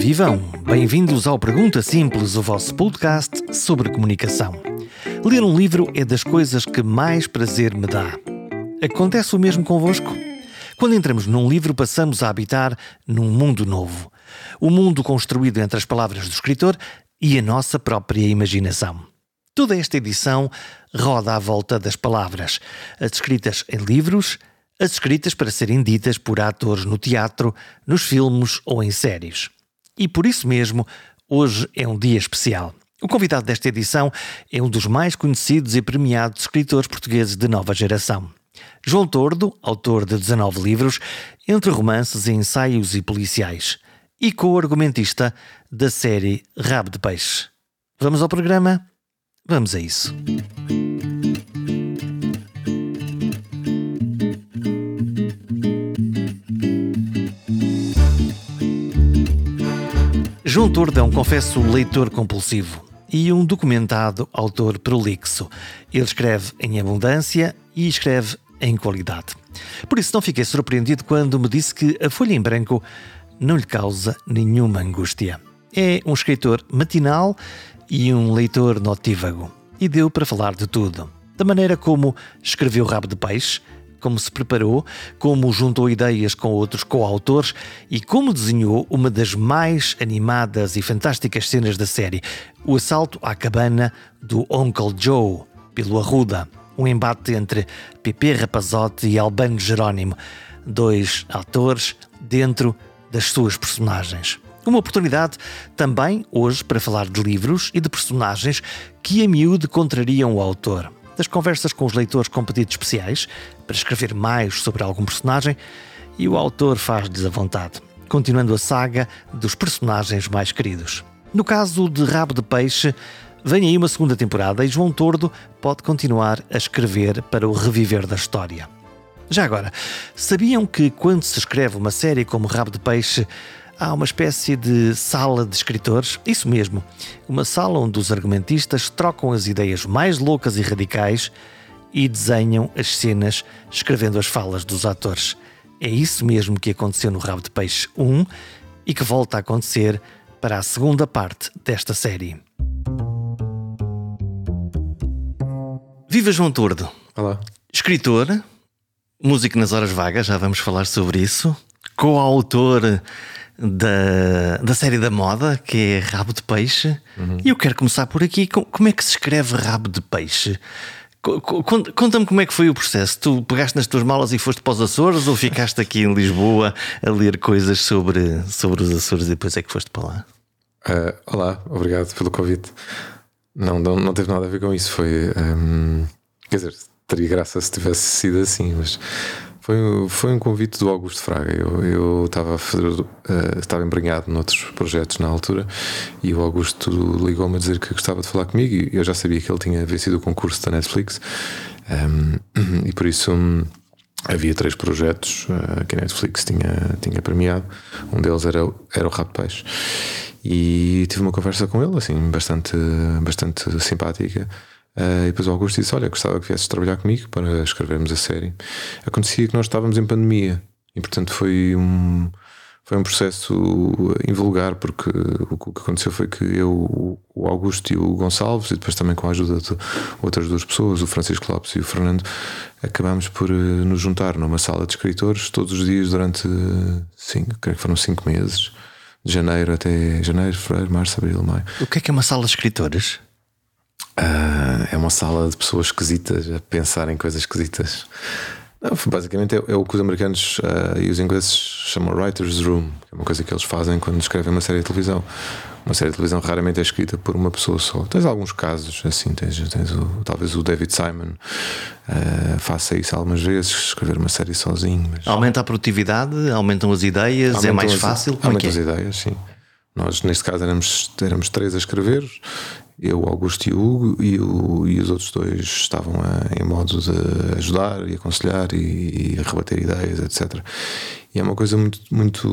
vivam! Bem-vindos ao Pergunta Simples, o vosso podcast sobre comunicação. Ler um livro é das coisas que mais prazer me dá. Acontece o mesmo convosco? Quando entramos num livro, passamos a habitar num mundo novo. O mundo construído entre as palavras do escritor e a nossa própria imaginação. Toda esta edição roda à volta das palavras, as escritas em livros, as escritas para serem ditas por atores no teatro, nos filmes ou em séries. E por isso mesmo, hoje é um dia especial. O convidado desta edição é um dos mais conhecidos e premiados escritores portugueses de nova geração. João Tordo, autor de 19 livros, entre romances, ensaios e policiais, e co-argumentista da série Rabo de Peixe. Vamos ao programa? Vamos a isso. João Tordo é um confesso leitor compulsivo e um documentado autor prolixo. Ele escreve em abundância e escreve em qualidade. Por isso não fiquei surpreendido quando me disse que a folha em branco não lhe causa nenhuma angústia. É um escritor matinal e um leitor notívago. E deu para falar de tudo. Da maneira como escreveu Rabo de Peixe, como se preparou, como juntou ideias com outros coautores e como desenhou uma das mais animadas e fantásticas cenas da série, o assalto à cabana do Uncle Joe, pelo Arruda, um embate entre Pepe Rapazote e Albano Jerónimo, dois atores dentro das suas personagens. Uma oportunidade também hoje para falar de livros e de personagens que a miúde contrariam o autor das conversas com os leitores com pedidos especiais para escrever mais sobre algum personagem e o autor faz-lhes a vontade, continuando a saga dos personagens mais queridos. No caso de Rabo de Peixe, vem aí uma segunda temporada e João Tordo pode continuar a escrever para o reviver da história. Já agora, sabiam que quando se escreve uma série como Rabo de Peixe, há uma espécie de sala de escritores, isso mesmo, uma sala onde os argumentistas trocam as ideias mais loucas e radicais e desenham as cenas escrevendo as falas dos atores. É isso mesmo que aconteceu no Rabo de Peixe 1 e que volta a acontecer para a segunda parte desta série. Viva João Tordo! Olá. Escritor, músico nas horas vagas, já vamos falar sobre isso. Co-autor da, da série da moda, que é Rabo de Peixe. Uhum. E eu quero começar por aqui. Como é que se escreve Rabo de Peixe? Conta-me como é que foi o processo. Tu pegaste nas tuas malas e foste para os Açores ou ficaste aqui em Lisboa a ler coisas sobre, sobre os Açores e depois é que foste para lá? Uh, olá, obrigado pelo convite. Não, não, não teve nada a ver com isso. Foi. Um, quer dizer, teria graça se tivesse sido assim, mas foi, foi um convite do Augusto Fraga. Eu, eu estava, a fazer, uh, estava embrenhado noutros projetos na altura e o Augusto ligou-me a dizer que gostava de falar comigo e eu já sabia que ele tinha vencido o concurso da Netflix um, e por isso um, havia três projetos uh, que a Netflix tinha, tinha premiado. Um deles era, era o Rato Peixe. E tive uma conversa com ele, assim, bastante, bastante simpática. Uh, e depois o Augusto disse: Olha, gostava que viesses trabalhar comigo para escrevermos a série. Acontecia que nós estávamos em pandemia e, portanto, foi um, foi um processo invulgar, porque o que aconteceu foi que eu, o Augusto e o Gonçalves, e depois também com a ajuda de outras duas pessoas, o Francisco Lopes e o Fernando, acabámos por eh, nos juntar numa sala de escritores todos os dias durante, cinco, creio que foram cinco meses. De janeiro até janeiro, fevereiro, março, abril, maio. O que é que é uma sala de escritores? Uh, é uma sala de pessoas esquisitas a pensar em coisas esquisitas. Não, basicamente é, é, o que os americanos uh, e os ingleses chamam Writer's Room, que é uma coisa que eles fazem quando escrevem uma série de televisão. Uma série de televisão raramente é escrita por uma pessoa só. Tens alguns casos assim, tens, tens o, talvez o David Simon uh, faça isso algumas vezes, escrever uma série sozinho. Mas... Aumenta a produtividade, aumentam as ideias, aumentam é mais as, fácil? Aumentam é? as ideias, sim. Nós, neste caso, éramos, éramos três a escrever eu, Augusto e Hugo, e, o, e os outros dois estavam a, em modo de ajudar e aconselhar e, e rebater ideias, etc. E é uma coisa muito, muito,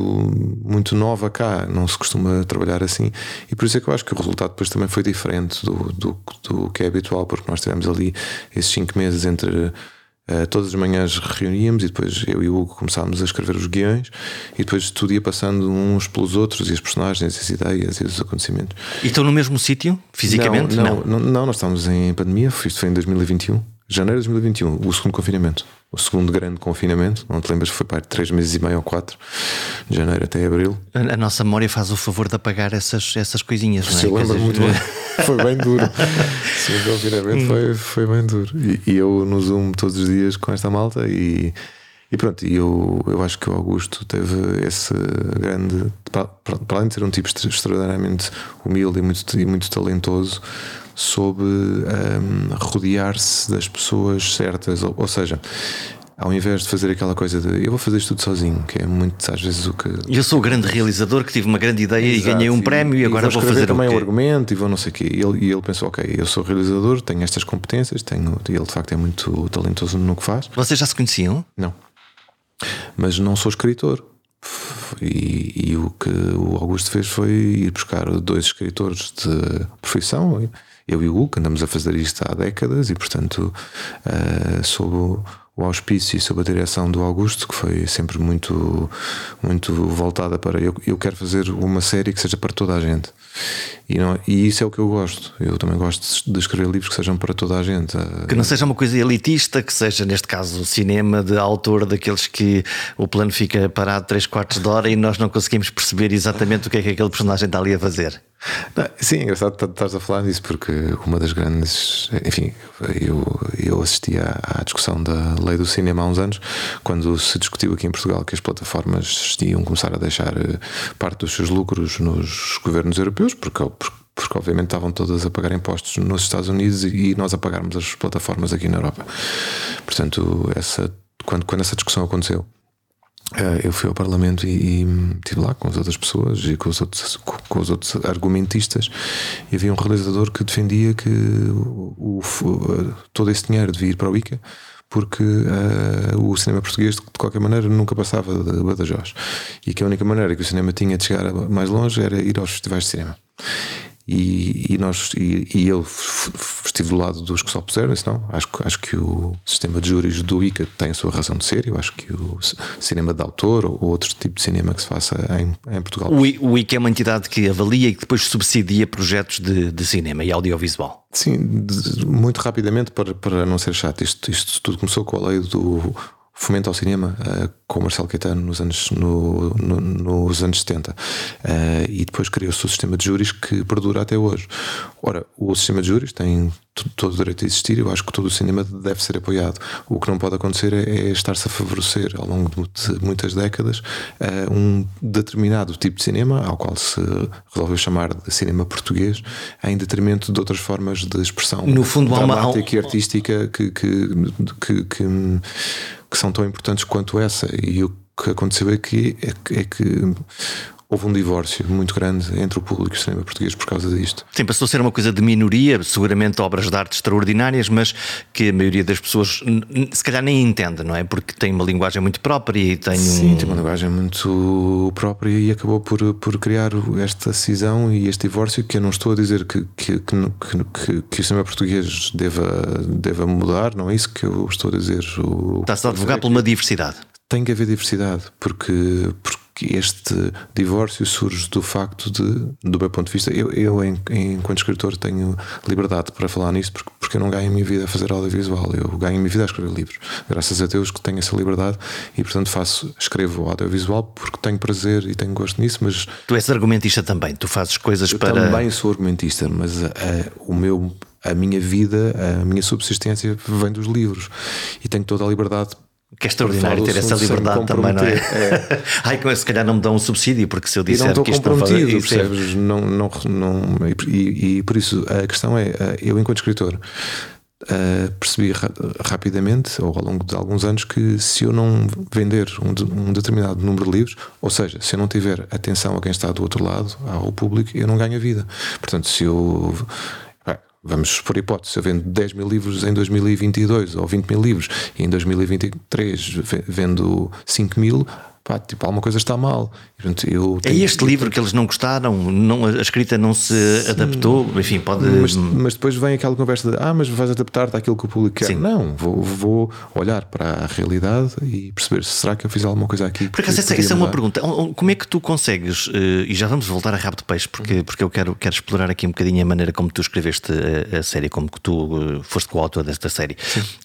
muito nova cá, não se costuma trabalhar assim, e por isso é que eu acho que o resultado depois também foi diferente do, do, do que é habitual, porque nós tivemos ali esses cinco meses entre Uh, todas as manhãs reuníamos e depois eu e o Hugo começámos a escrever os guiões e depois tudo ia passando uns pelos outros e as personagens, as ideias e os acontecimentos. E estão no mesmo sítio, fisicamente? Não, não, não, não, nós estamos em pandemia, isto foi em 2021, janeiro de 2021, o segundo confinamento o segundo grande confinamento, não te lembras? Foi para três meses e meio ou quatro, de janeiro até abril. A, nossa memória faz o favor de apagar essas, essas coisinhas, não é? Eu lembro muito bem. foi bem duro. O segundo confinamento foi, foi bem duro. E, e, eu no Zoom todos os dias com esta malta e. E pronto, e eu, eu acho que o Augusto teve esse grande. Para, para além de ser um tipo extraordinariamente humilde e muito, e muito talentoso, soube um, rodear-se das pessoas certas. Ou, ou, seja, ao invés de fazer aquela coisa de eu vou fazer isto tudo sozinho, que é muito às vezes o que. Eu sou o grande realizador que tive uma grande ideia Exato, e ganhei um prémio e, e agora vou, vou fazer também o, o argumento e vou não sei o quê. E ele, e ele pensou: ok, eu sou realizador, tenho estas competências, tenho, e ele de facto é muito talentoso no que faz. Vocês já se conheciam? Não. Mas não sou escritor. E, e, o que o Augusto fez foi ir buscar dois escritores de profissão eu e o Hugo andamos a fazer isto há décadas e, portanto, uh, sob o auspício e sob a direção do Augusto, que foi sempre muito, muito voltada para eu, eu quero fazer uma série que seja para toda a gente. E, não, e isso é o que eu gosto. Eu também gosto de escrever livros que sejam para toda a gente. Que não seja uma coisa elitista, que seja, neste caso, cinema de autor daqueles que o plano fica parado 3 quartos de hora e nós não conseguimos perceber exatamente o que é que aquele personagem está ali a fazer. Não, sim, é engraçado estás a falar disso, porque uma das grandes. Enfim, eu, eu assisti à, à, discussão da lei do cinema há uns anos, quando se discutiu aqui em Portugal que as plataformas iam começar a deixar eh, parte dos seus lucros nos governos europeus, porque, porque, porque obviamente estavam todas a pagar impostos nos Estados Unidos e, nós a pagarmos as plataformas aqui na Europa. Portanto, essa, quando, quando essa discussão aconteceu eu fui ao Parlamento e, e estive lá com as outras pessoas e com os outros, com os outros argumentistas. E havia um realizador que defendia que o, o, todo esse dinheiro devia ir para o ICA porque uh, o cinema português de qualquer maneira nunca passava de Badajoz. E que a única maneira que o cinema tinha de chegar mais longe era ir aos festivais de cinema e, e nós e, e, eu estive do lado dos que só puseram isso não? Acho, acho que o sistema de júris do ICA tem a sua razão de ser. Eu acho que o cinema de autor ou outro tipo de cinema que se faça em, em Portugal. O, o ICA é uma entidade que avalia e que depois subsidia projetos de, de cinema e audiovisual. Sim de, muito rapidamente para, para não ser chato isto, isto tudo começou com a lei do fomento ao cinema uh, com o Marcelo Caetano nos anos, no, no, nos anos 70 uh, eh, e depois criou-se o sistema de júris que perdura até hoje. Ora, o sistema de júris tem todo o direito a existir eu acho que todo o cinema deve ser apoiado. O que não pode acontecer é, é estar-se a favorecer ao longo de muitas décadas uh, um determinado tipo de cinema ao qual se resolveu chamar de cinema português em detrimento de outras formas de expressão no fundo, dramática uma... e artística que, que, que, que que são tão importantes quanto essa. E o que aconteceu é que, é que, é que houve um divórcio muito grande entre o público e o cinema português por causa disto. Sim, passou a ser uma coisa de minoria, seguramente obras de arte extraordinárias, mas que a maioria das pessoas se calhar nem entende, não é? Porque tem uma linguagem muito própria e tem Sim, um... tem uma linguagem muito própria e acabou por, por criar esta cisão e este divórcio que eu não estou a dizer que, que, que, que, que o cinema português deva, deva mudar, não é isso que eu estou a dizer. Está-se a advogar por uma diversidade. Tem que haver diversidade, porque, porque que este divórcio surge do facto de, do meu ponto de vista, eu, eu enquanto escritor tenho liberdade para falar nisto porque, porque eu não ganho a minha vida a fazer audiovisual, eu ganho a minha vida a escrever livros. Graças a Deus que tenho essa liberdade e portanto faço, escrevo audiovisual porque tenho prazer e tenho gosto nisso, mas tu és argumentista também, tu fazes coisas eu para. Também sou argumentista, mas uh, o meu a minha vida, a minha subsistência vem dos livros e tenho toda a liberdade que é extraordinário ter essa liberdade também, não é? é. Ai, se calhar não me dão um subsídio, porque se eu disser que isto não faz é percebes? Não, não, não, e, e, por isso a questão é, eh, eu enquanto escritor uh, percebi ra rapidamente, ou ao longo de alguns anos, que se eu não vender um, de, um, determinado número de livros, ou seja, se eu não tiver atenção a quem está do outro lado, ao público, eu não ganho a vida. Portanto, se eu Vamos por hipótese, eu vendo 10 mil livros em 2022 ou 20 mil livros e em 2023 vendo 5 mil, pá, tipo, alguma coisa está mal. E, portanto, eu é este livro que eles não gostaram, não, a escrita não se Sim. adaptou, enfim, pode. Mas, mas, depois vem aquela conversa de ah, mas vais adaptar-te àquilo que o público quer. Sim. Não, vou, vou olhar para a realidade e perceber se será que eu fiz alguma coisa aqui. Por acaso, essa, essa é uma pergunta. Como é que tu consegues, eh, e já vamos voltar a rabo de peixe, porque, porque eu quero, quero explorar aqui um bocadinho a maneira como tu escreveste a, a série, como que tu eh, foste coautor desta série.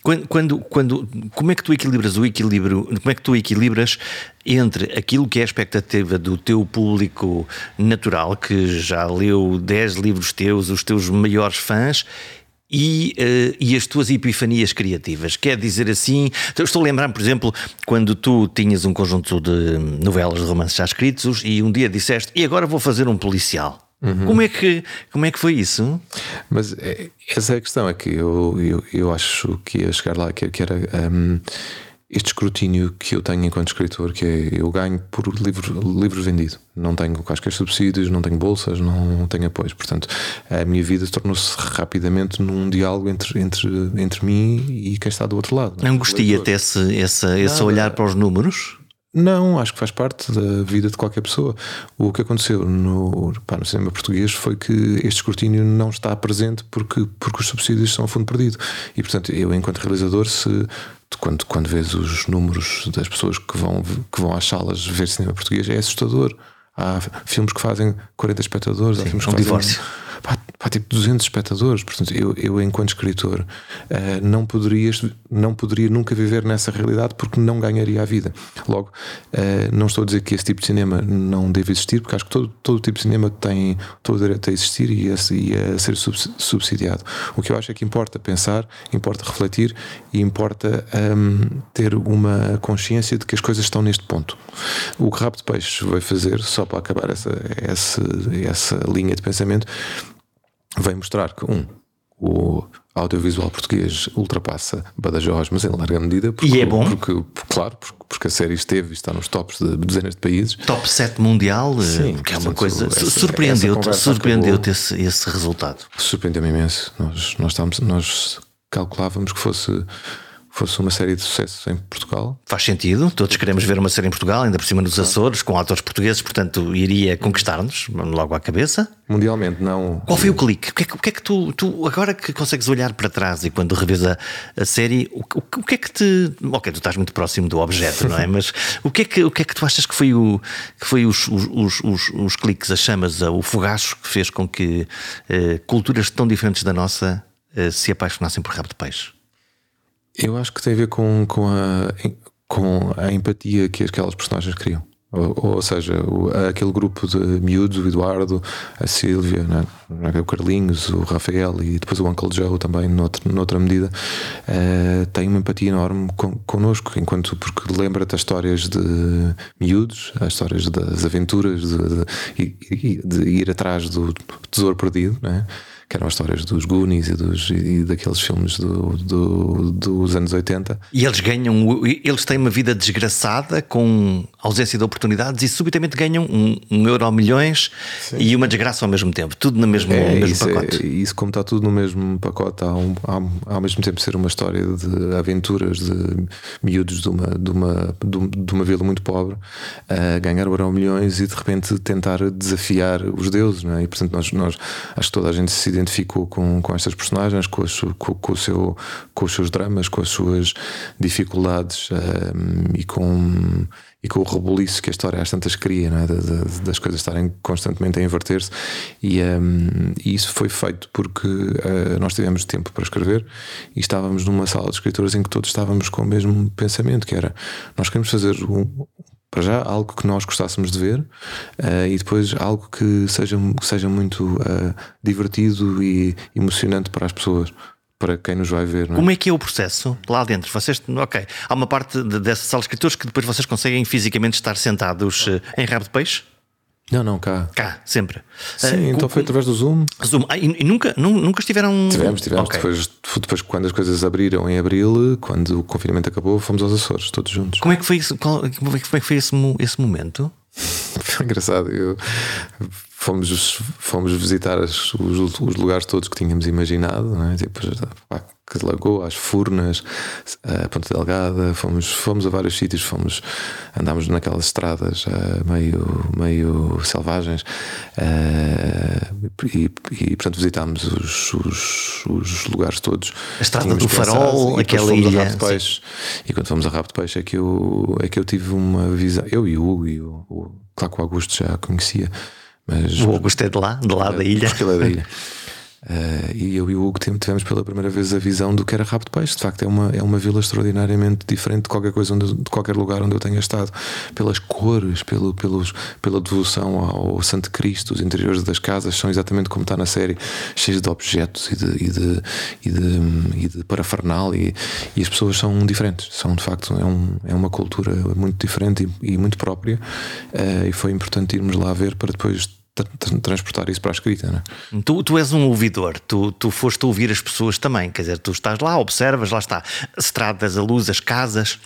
Quando, quando, quando, como é que tu equilibras o equilíbrio, como é que tu equilibras entre aquilo que é a expectativa do teu público natural, que já leu 10 livros teus, os teus maiores fãs, e, uh, e, as tuas epifanias criativas. Quer dizer assim, estou a lembrar, por exemplo, quando tu tinhas um conjunto de novelas de romances já escritos e um dia disseste, e agora vou fazer um policial. Uhum. Como, é que, como é que foi isso? Mas é, essa é a questão, é que eu, eu, eu acho que ia chegar lá, que, que era. Um, este escrutínio que eu tenho enquanto escritor, que é eu ganho por livro, livro vendido. Não tenho quaisquer subsídios, não tenho bolsas, não tenho apoios. Portanto, a minha vida tornou-se rapidamente num diálogo entre, entre, entre mim e quem está do outro lado. Não Angustia-te esse, esse, esse olhar para os números? Não, acho que faz parte da vida de qualquer pessoa. O que aconteceu no, pá, no cinema português foi que este escrutínio não está presente porque, porque os subsídios são a fundo perdido. E portanto, eu, enquanto realizador, se quando, quando vês os números das pessoas que vão, que vão às salas ver cinema português, é assustador. Há filmes que fazem 40 espectadores, Sim, há filmes que um fazem. Divórcio pá, tipo 200 espectadores. Portanto, eu, eu enquanto escritor, uh, não, poderia, não poderia nunca viver nessa realidade porque não ganharia a vida. Logo, uh, não estou a dizer que esse tipo de cinema não deve existir, porque acho que todo, todo tipo de cinema tem todo o direito a existir e a, e a ser subsidiado. O que eu acho é que importa pensar, importa refletir e importa um, ter uma consciência de que as coisas estão neste ponto. O que Rabo de Peixe vai fazer, só para acabar essa, essa, essa linha de pensamento, vem mostrar que, um, o audiovisual português ultrapassa Badajoz, mas em larga medida. Porque, e é bom? Porque, claro, porque, porque a série esteve e está nos tops de dezenas de países. Top 7 mundial, eh, Sim, que é uma coisa. Surpreendeu-te surpreendeu esse, esse resultado? Surpreendeu-me imenso. Nós, nós, estávamos, nós calculávamos que fosse fosse uma série de sucesso em Portugal. Faz sentido, todos queremos ver uma série em Portugal, ainda por cima dos Açores, com atores portugueses, portanto iria conquistar-nos logo à cabeça. Mundialmente, não. Qual foi o clique? O que é que, que, é que tu, tu, agora que consegues olhar para trás e quando revês a, a série, o, o, o, que é que te. Ok, tu estás muito próximo do objeto, não é? Mas o que é que, o que, é que tu achas que foi, o, que foi os, os, os, os cliques, as chamas, o fogacho que fez com que eh, culturas tão diferentes da nossa eh, se apaixonassem por rabo de peixe? Eu acho que tem a ver com, com, a, com a empatia que aquelas personagens criam. Ou, ou seja, o, aquele grupo de miúdos, o Eduardo, a Sílvia, né? o Carlinhos, o Rafael e depois o Uncle Joe também, noutra, noutra medida, uh, tem uma empatia enorme con, connosco, enquanto porque lembra-te as histórias de miúdos, as histórias das aventuras, de, de, de, de ir atrás do tesouro perdido, né? Que eram as histórias dos Goonies e, dos, e daqueles filmes do, do, dos anos 80. E eles ganham, eles têm uma vida desgraçada com ausência de oportunidades e subitamente ganham um, um euro milhões Sim. e uma desgraça ao mesmo tempo, tudo no mesmo, é, no mesmo isso é, pacote. É, isso, como está tudo no mesmo pacote, há, um, ao mesmo tempo ser uma história de aventuras de miúdos de uma, de uma, de uma vila muito pobre a ganhar o euro milhões e de repente tentar desafiar os deuses, não é? E portanto, nós, nós acho que toda a gente se identificou com, com estas personagens, com, com, com, o seu, com os seus dramas, com as suas dificuldades um, e com e com o rebuliço que a história às tantas cria, é? das coisas estarem constantemente a inverter-se. E, um, e, isso foi feito porque uh, nós tivemos tempo para escrever e estávamos numa sala de escritores em que todos estávamos com o mesmo pensamento, que era nós queremos fazer um, para já algo que nós gostássemos de ver uh, e depois algo que seja, que seja muito uh, divertido e emocionante para as pessoas. Para quem nos vai ver. É? Como é que é o processo lá dentro? Vocês, ok, há uma parte de, dessa sala de escritores que depois vocês conseguem fisicamente estar sentados uh, em rabo de peixe? Não, não, cá. Cá, sempre. Sim, uh, então foi através do Zoom. Zoom. Ah, e, e nunca, nunca estiveram. Tivemos, tivemos. Okay. Depois, depois, quando as coisas abriram em abril, quando o confinamento acabou, fomos aos Açores, todos juntos. Como é que foi, isso, qual, como é que foi esse, esse momento? Foi engraçado. Eu, fomos, fomos visitar as, os, os, lugares todos que tínhamos imaginado, não é? tipo, pá, Lagoa, às Furnas, a Ponta Delgada, fomos, fomos a vários sítios, fomos, andámos naquelas estradas uh, meio, meio selvagens uh, e, e, portanto visitámos os, os, os, lugares todos. A estrada do Farol, aquela ilha. Peixe, e quando fomos a Rabo de Peixe é que eu, é que eu tive uma visão, eu e o Hugo, e o, o, claro que o Augusto já conhecia. Mas, o Augusto é de lá, de lá da ilha. Porque ele é da ilha. Uh, e eu e o Hugo tivemos pela primeira vez a visão do que era Rabo de Peixe. De facto, é uma, é uma vila extraordinariamente diferente de qualquer coisa, onde, de qualquer lugar onde eu tenha estado. Pelas cores, pelo, pelos, pela devoção ao Santo Cristo, os interiores das casas são exatamente como está na série, cheios de objetos e de, e de, e de, e de parafernália. E, e, as pessoas são diferentes. São, de facto, é, um, é uma cultura muito diferente e, e muito própria. Uh, e foi importante irmos lá ver para depois transportar isso para a escrita. Né? Tu, tu és um ouvidor, tu, tu foste ouvir as pessoas também, quer dizer, tu estás lá, observas, lá está, estradas, a luz, as casas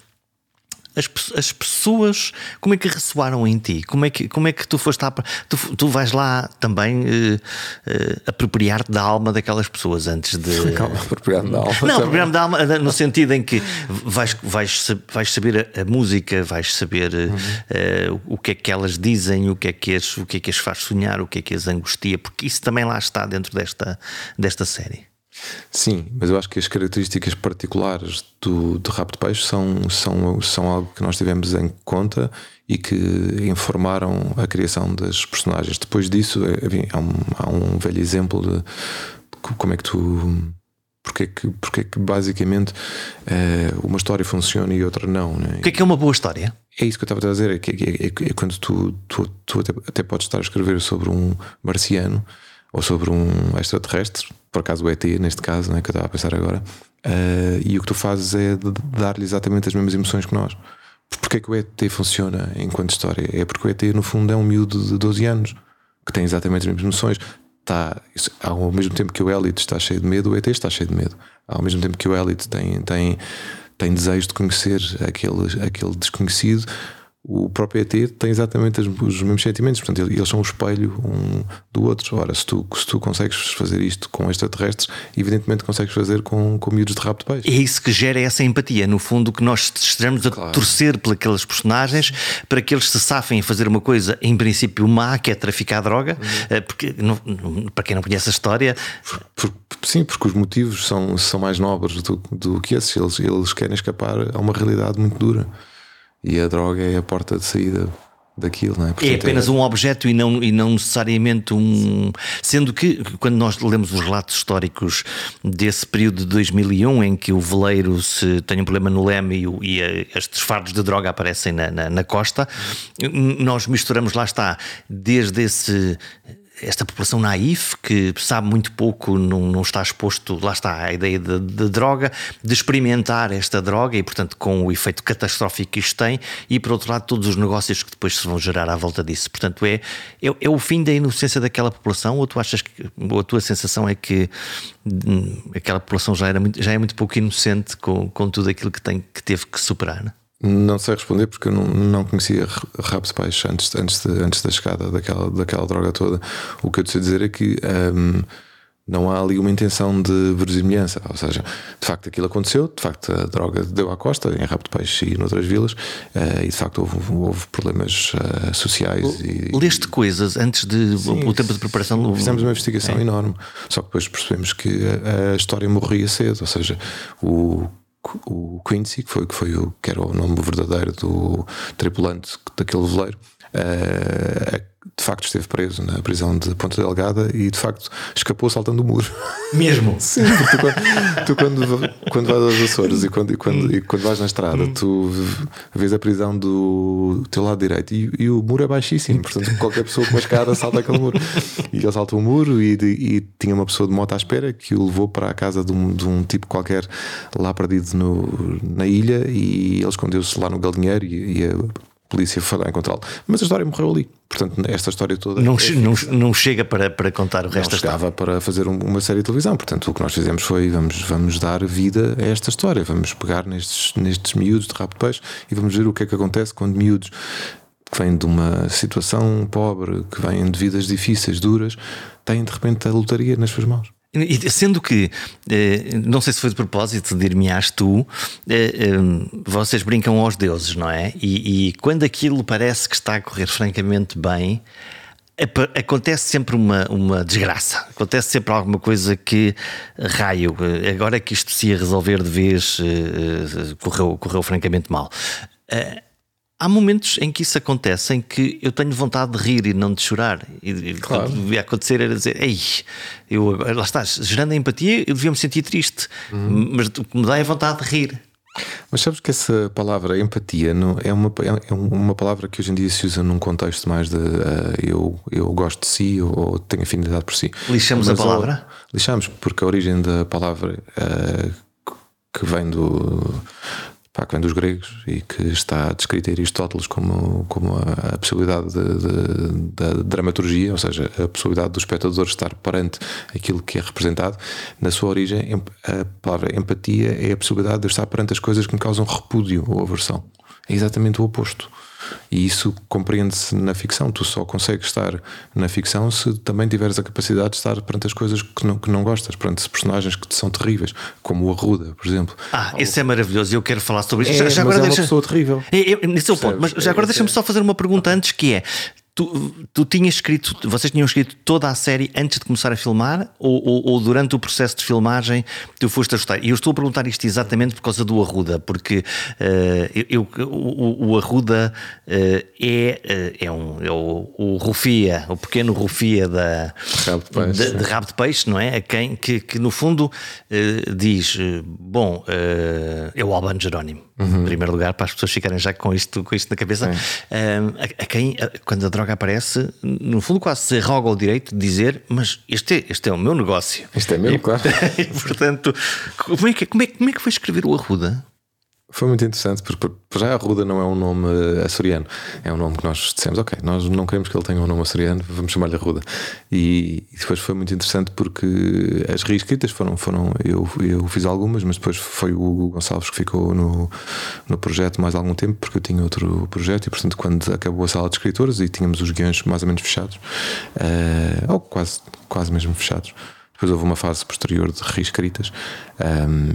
as, as pessoas, como é que ressoaram em ti? Como é que, como é que tu foste lá? Tu, tu vais lá também uh, uh, apropriar-te da alma daquelas pessoas antes de. Calma, apropriar-me da alma. Não, apropriar-me da alma no sentido em que vais, vais, vais saber a, a música, vais saber uh, uhum. o que é que elas dizem, o que é que, as, o que é que as faz sonhar, o que é que as angustia, porque isso também lá está dentro desta, desta série. Sim, mas eu acho que as características particulares do, do rap de peixe são, são, são algo que nós tivemos em conta e que informaram a criação das personagens. Depois disso, é, enfim, há, um, há um velho exemplo de, como é que tu. Porque é que, porque é que basicamente é, uma história funciona e outra não? Né? O que é que é uma boa história? É isso que eu estava a dizer, é, que, é, é, é quando tu, tu, tu até, até podes estar a escrever sobre um marciano ou sobre um extraterrestre, por acaso o ET, neste caso, né, que eu estava a pensar agora, uh, e o que tu fazes é dar-lhe exatamente as mesmas emoções que nós. Porquê que o ET funciona enquanto história? É porque o ET, no fundo, é um miúdo de 12 anos que tem exatamente as mesmas emoções. Está, ao mesmo tempo que o Elliot está cheio de medo, o ET está cheio de medo. Ao mesmo tempo que o Elliot tem, tem, tem desejo de conhecer aquele, aquele desconhecido, o próprio ET tem exatamente os, os mesmos sentimentos, portanto, eles são o espelho um do outro. Ora, se tu, se tu consegues fazer isto com extraterrestres, evidentemente consegues fazer com, com miúdos de rabo de peixe. É isso que gera essa empatia, no fundo, que nós estamos a claro. torcer por aqueles personagens para que eles se safem a fazer uma coisa, em princípio, má, que é traficar droga, uhum. Eh, porque, não, para quem não conhece a história. Por, por, sim, porque os motivos são, são mais nobres do, do que esses, eles, eles querem escapar a uma realidade muito dura e a droga é a porta de saída daquilo, não é? Portanto, é apenas é... um objeto e não, e não necessariamente um. Sendo que, quando nós lemos os relatos históricos desse período de 2001, em que o veleiro se tem um problema no leme e, e a, estes fardos de droga aparecem na, na, na costa, nós misturamos, lá está, desde esse esta população naif que sabe muito pouco, não, não está exposto, lá está a ideia de, de, droga, de experimentar esta droga e, portanto, com o efeito catastrófico que isto tem, e por outro lado, todos os negócios que depois se vão gerar à volta disso. Portanto, é, é, é o fim da inocência daquela população, ou tu achas que, ou a tua sensação é que hum, aquela população já, era muito, já é muito pouco inocente com, com tudo aquilo que, tem, que teve que superar? Não? Não sei responder porque eu não, não conhecia Raps Peixe antes, antes, de, antes da chegada daquela, daquela droga toda. O que eu te sei dizer é que um, não há ali uma intenção de verosimilhança. Ou seja, de facto aquilo aconteceu, de facto a droga deu à costa, em de Peixe e noutras vilas, uh, e de facto houve, houve problemas uh, sociais. E, Leste coisas antes de sim, o tempo de preparação? Fizemos uma investigação é. enorme, só que depois percebemos que a, a história morria cedo, ou seja, o o Quincy, que foi, que foi o que era o nome verdadeiro do tripulante daquele veleiro, uh, de facto esteve preso na prisão de Ponta Delgada e de facto escapou saltando o muro. Mesmo? Sim, porque tu, quando, tu quando, quando vais aos Açores e quando, e quando, e quando vais na estrada, hum. tu vês a prisão do teu lado direito e, e, o muro é baixíssimo, portanto qualquer pessoa com uma escada salta aquele muro. E ele salta o muro e, e, tinha uma pessoa de moto à espera que o levou para a casa de um, de um tipo qualquer lá perdido no, na ilha e ele escondeu-se lá no galinheiro e, e a polícia foi lá encontrá-lo. Mas a história morreu ali. Portanto, esta história toda. Não, é não, não, chega para, para contar o resto não chegava para fazer uma série de televisão. Portanto, o que nós fizemos foi vamos, vamos dar vida a esta história. Vamos pegar nestes, nestes miúdos de rabo de peixe e vamos ver o que é que acontece quando miúdos que vêm de uma situação pobre, que vêm de vidas difíceis, duras, têm de repente a lotaria nas suas mãos. Sendo que, eh, não sei se foi de propósito, dir-me-ás tu, eh, eh, vocês brincam aos deuses, não é? E, e, quando aquilo parece que está a correr francamente bem, acontece sempre uma, uma desgraça, acontece sempre alguma coisa que raio, agora que isto se ia resolver de vez, correu, correu francamente mal. Há momentos em que isso acontece em que eu tenho vontade de rir e não de chorar. E claro. quando devia acontecer era dizer, ei, eu, lá estás, gerando a empatia, eu devia me sentir triste, uhum. mas o que me dá é vontade de rir. Mas sabes que essa palavra empatia não, é, uma, é uma palavra que hoje em dia se usa num contexto mais de uh, eu, eu gosto de si ou, ou tenho afinidade por si. Lixamos Mas, a palavra? Lixamos, porque a origem da palavra uh, que vem do pá, que vem dos gregos e que está descrita em Aristóteles como, como a, a possibilidade da dramaturgia, ou seja, a possibilidade do espectador estar perante aquilo que é representado. Na sua origem, a palavra empatia é a possibilidade de estar perante as coisas que me causam repúdio ou aversão. É exatamente o oposto. E isso compreende-se na ficção. Tu só consegues estar na ficção se também tiveres a capacidade de estar perante as coisas que não, que não gostas, perante personagens que te são terríveis, como o Arruda, por exemplo. Ah, esse é maravilhoso. Eu quero falar sobre isso. É, já, já agora é uma deixa... pessoa terrível. É, é, nesse é o ponto. Mas já agora é, deixa-me só fazer uma pergunta antes que é Tu, tu tinhas escrito, vocês tinham escrito toda a série antes de começar a filmar ou, ou, ou, durante o processo de filmagem tu foste ajustar? E eu estou a perguntar isto exatamente por causa do Arruda, porque uh, eu, o, o, Arruda uh, é, uh, é, um, é o, o, Rufia, o pequeno Rufia da, rabo de, peixe, de, de rabo de peixe, não é? A quem que, que no fundo diz: Bom, é o Albano Jerónimo, uhum. em primeiro lugar, para as pessoas ficarem já com isto, com isto na cabeça, a, a, quem, quando a droga droga aparece, no fundo quase se arroga o direito de dizer, mas este é, este é o meu negócio. Este é meu, e, claro. E, portanto, como é, que, como, é, como é que foi escrever o Arruda? Foi muito interessante, porque já Arruda não é um nome açoriano, é um nome que nós dissemos, ok, nós não queremos que ele tenha um nome açoriano, vamos chamar-lhe Arruda. E, e, depois foi muito interessante porque as reescritas foram, foram eu, eu fiz algumas, mas depois foi o Hugo Gonçalves que ficou no, no projeto mais algum tempo, porque eu tinha outro projeto, e portanto, quando acabou a sala de escritores e tínhamos os guiões mais ou menos fechados, uh, ou quase, quase mesmo fechados depois houve uma fase posterior de reescritas. Um,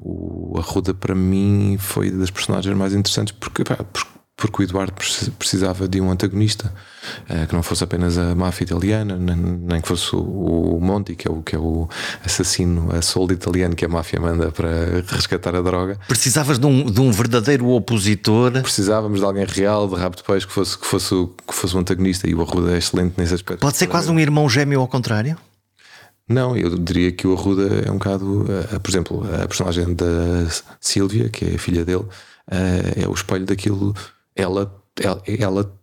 o Arruda, para mim, foi das personagens mais interessantes porque, pá, porque o Eduardo precisava de um antagonista uh, que não fosse apenas a máfia italiana, nem, nem, que fosse o, Monti, que é o, que é o assassino a soldo italiano que a máfia manda para resgatar a droga. Precisavas de um, de um verdadeiro opositor. Precisávamos de alguém real, de rabo de peixe, que fosse, que fosse, que fosse um antagonista, e o Arruda é excelente nesse aspecto. Pode ser quase um irmão gêmeo ao contrário? Não, eu diria que o Arruda é um bocado, uh, por exemplo, a personagem da Sílvia, que é a filha dele, uh, é o espelho daquilo. Ela, ela,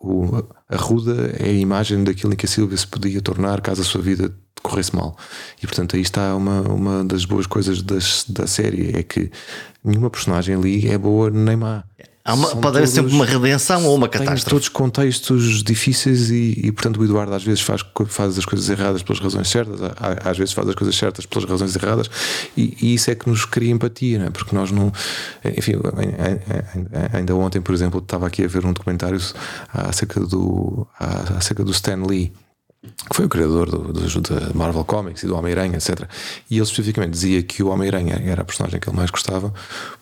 o Arruda é a imagem daquilo em que a Sílvia se podia tornar caso a sua vida corresse mal. E portanto aí está uma, uma das boas coisas das, da série: é que nenhuma personagem ali é boa nem má. Uma, pode haver sempre uma redenção ou uma catástrofe. todos contextos difíceis e, e, portanto, o Eduardo às vezes faz, faz as coisas erradas pelas razões certas, às vezes faz as coisas certas pelas razões erradas, e, e isso é que nos cria empatia, né? porque nós não. Enfim, ainda ontem, por exemplo, estava aqui a ver um documentário acerca do, acerca do Stan Lee que foi o criador do, do, da Marvel Comics e do Homem-Aranha, etc. E ele especificamente dizia que o Homem-Aranha era a personagem que ele mais gostava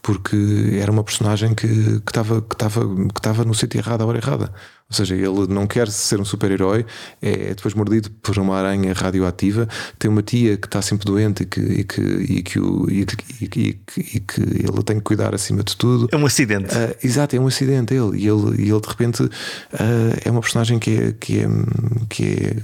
porque era uma personagem que estava que que que no sítio errado à hora errada. Ou seja, ele não quer ser um super-herói, é, depois mordido por uma aranha radioativa, tem uma tia que está sempre doente e que, e que, e que, e que, e que, e que ele tem que cuidar acima de tudo. É um acidente. Uh, exato, é um acidente ele. E ele, e ele de repente uh, é uma personagem que é, que é, que é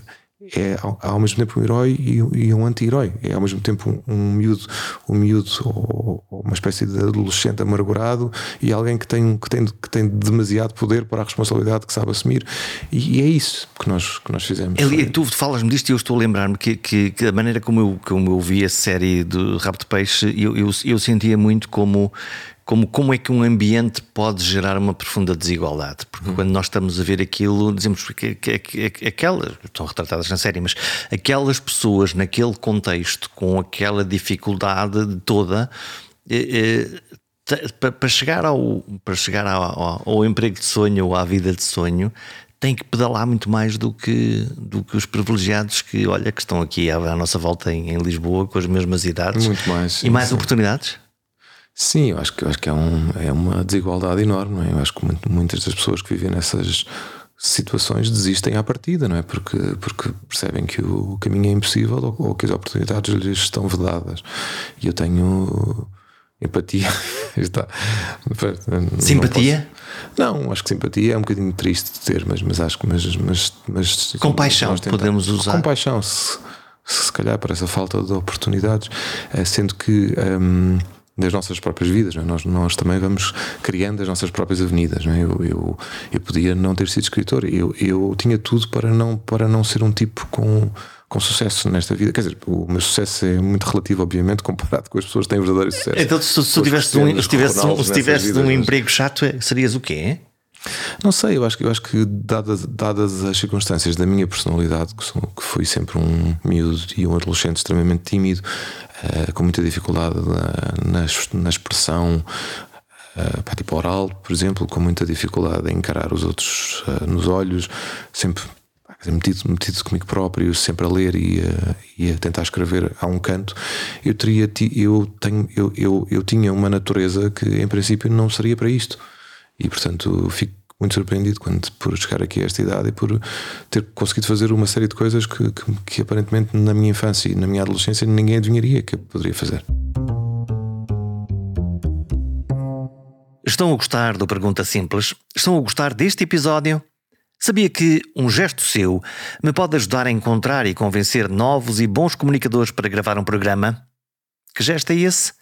é ao mesmo tempo um herói e, um anti-herói. É ao mesmo tempo um, um miúdo, um miúdo ou, ou, uma espécie de adolescente amargurado e alguém que tem, que, tem, que tem demasiado poder para a responsabilidade que sabe assumir. E, e é isso que nós, que nós fizemos. Eli, tu falas-me disto e eu estou a lembrar-me que, que, que, a maneira como eu, como eu vi a série do Rabo de Peixe, eu, eu, eu sentia muito como como, como é que um ambiente pode gerar uma profunda desigualdade. Porque hum. quando nós estamos a ver aquilo, dizemos que, que, que, que aquelas, estão retratadas na série, mas aquelas pessoas naquele contexto, com aquela dificuldade toda, eh, eh, para chegar, ao, para chegar ao, ao, emprego de sonho ou à vida de sonho, têm que pedalar muito mais do que, do que os privilegiados que, olha, que estão aqui à, à nossa volta em, em, Lisboa com as mesmas idades. Muito mais. Sim, e mais sim. oportunidades? Sim, eu acho que, eu acho que é, um, é uma desigualdade enorme. Não é? Eu acho que muitas das pessoas que vivem nessas situações desistem à partida, não é? Porque, porque percebem que o caminho é impossível ou, ou que as oportunidades lhes estão vedadas. E eu tenho empatia. Está. Simpatia? Não, não, acho que simpatia é um bocadinho triste de ter, mas, mas acho que. Mas, mas, mas, compaixão, podemos usar. Compaixão, se, se calhar, para essa falta de oportunidades, eh, sendo que. Um, das nossas próprias vidas. É? Nós, nós também vamos criando as nossas próprias avenidas. É? Eu, eu, eu podia não ter sido escritor, eu, eu tinha tudo para não, para não ser um tipo com, com sucesso nesta vida. Quer dizer, o meu sucesso é muito relativo, obviamente, comparado com as pessoas que têm verdadeiro sucesso. Então, se, se, tivesse um, se tivesse um, se tivesse um emprego chato, é, serias o quê? Não sei, eu acho eu acho que dadas, dadas as circunstâncias da minha personalidade, que, sou, que fui sempre um miúdo e um adolescente extremamente tímido, uh, com muita dificuldade na, na, na expressão, uh, tipo oral, por exemplo, com muita dificuldade em encarar os outros uh, nos olhos, sempre metido, metido comigo próprio, sempre a ler e a, e a, tentar escrever a um canto, eu teria eu tenho eu, eu, eu tinha uma natureza que em princípio não seria para isto. E portanto fico muito surpreendido quando por chegar aqui a esta idade e por ter conseguido fazer uma série de coisas que, que, que aparentemente na minha infância e na minha adolescência ninguém adivinharia que eu poderia fazer. Estão a gostar do Pergunta Simples? Estão a gostar deste episódio? Sabia que um gesto seu me pode ajudar a encontrar e convencer novos e bons comunicadores para gravar um programa? Que gesto é esse?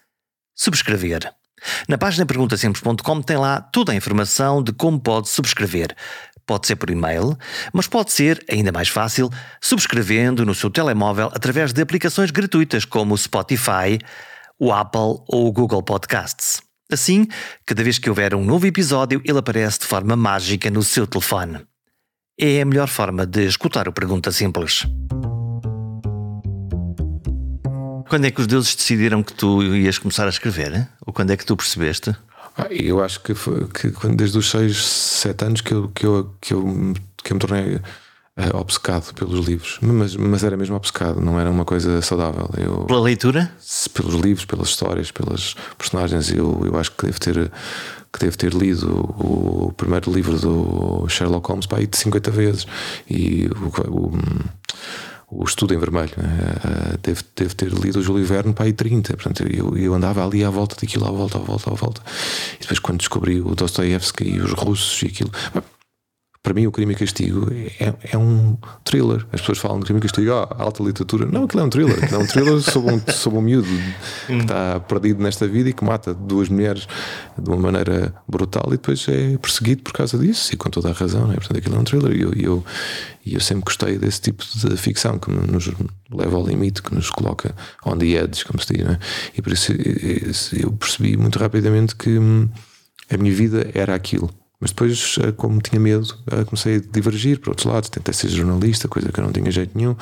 Subscrever. Na página perguntasimples.com tem lá toda a informação de como pode subscrever. Pode ser por e-mail, mas pode ser, ainda mais fácil, subscrevendo no seu telemóvel através de aplicações gratuitas como o Spotify, o Apple ou o Google Podcasts. Assim, cada vez que houver um novo episódio, ele aparece de forma mágica no seu telefone. É a melhor forma de escutar o Pergunta Simples. Quando é que os deuses decidiram que tu ias começar a escrever? Ou quando é que tu percebeste? Ah, eu acho que, foi, que desde os 6, 7 anos que eu, que eu, que eu, que eu me tornei uh, obcecado pelos livros. Mas, mas era mesmo obcecado, não era uma coisa saudável. Eu, Pela leitura? Pelos livros, pelas histórias, pelas personagens. Eu, eu acho que devo ter que devo ter lido o, primeiro livro do Sherlock Holmes para aí de 50 vezes e o, o o Estudo em Vermelho. Uh, deve, deve ter lido o Júlio Verne para aí 30. Portanto, eu, eu andava ali à volta daquilo, à volta, à volta, à volta. E depois, quando descobri o Dostoevsky e os russos e aquilo. Para mim, o crime e castigo é, é um thriller. As pessoas falam de crime e castigo, ah, alta literatura. Não, aquilo é um thriller. Aquilo é um thriller sobre um, sobre um miúdo que está perdido nesta vida e que mata duas mulheres de uma maneira brutal e depois é perseguido por causa disso e com toda a razão. Né? Portanto, aquilo é um thriller. E eu, eu, eu sempre gostei desse tipo de ficção que nos leva ao limite, que nos coloca on the edge, como se diz. Né? E por isso eu percebi muito rapidamente que hum, a minha vida era aquilo mas depois, eh, como tinha medo, eh, comecei a divergir para outros lados. Tentei ser jornalista, coisa que eu não tinha jeito nenhum.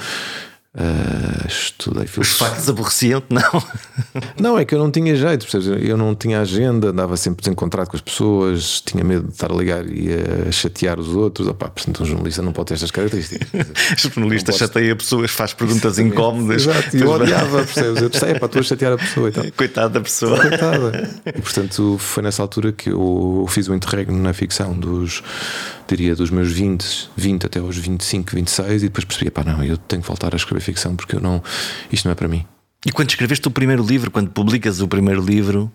Uh, estudei filosofia. Os factos aborreciam-te, não? Não, é que eu não tinha jeito, percebes? Eu não tinha agenda, andava sempre desencontrado com as pessoas, tinha medo de estar a ligar e a chatear os outros. Opá, portanto, um jornalista não pode ter estas características. jornalista posso... chateia pessoas, faz perguntas incómodas. Exato, e eu odiava, percebes? Eu disse, é para tu a chatear a pessoa e tal. Coitada da pessoa. Coitada. E portanto, foi nessa altura que eu fiz o um interregno na ficção dos diria dos meus 20, 20 até aos 25, 26, e depois percebi, pá, não, eu tenho que voltar a escrever ficção porque eu não, isto não é para mim. E quando escreveste o primeiro livro, quando publicas o primeiro livro,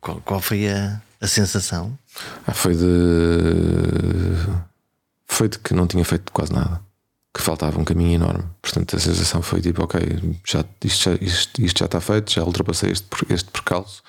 qual, qual foi a, a sensação? Ah, foi de. Foi de que não tinha feito quase nada que faltava um caminho enorme. Portanto, a sensação foi tipo, ok, já, isto, já, isto, isto já está feito, já ultrapassei este, este percalço.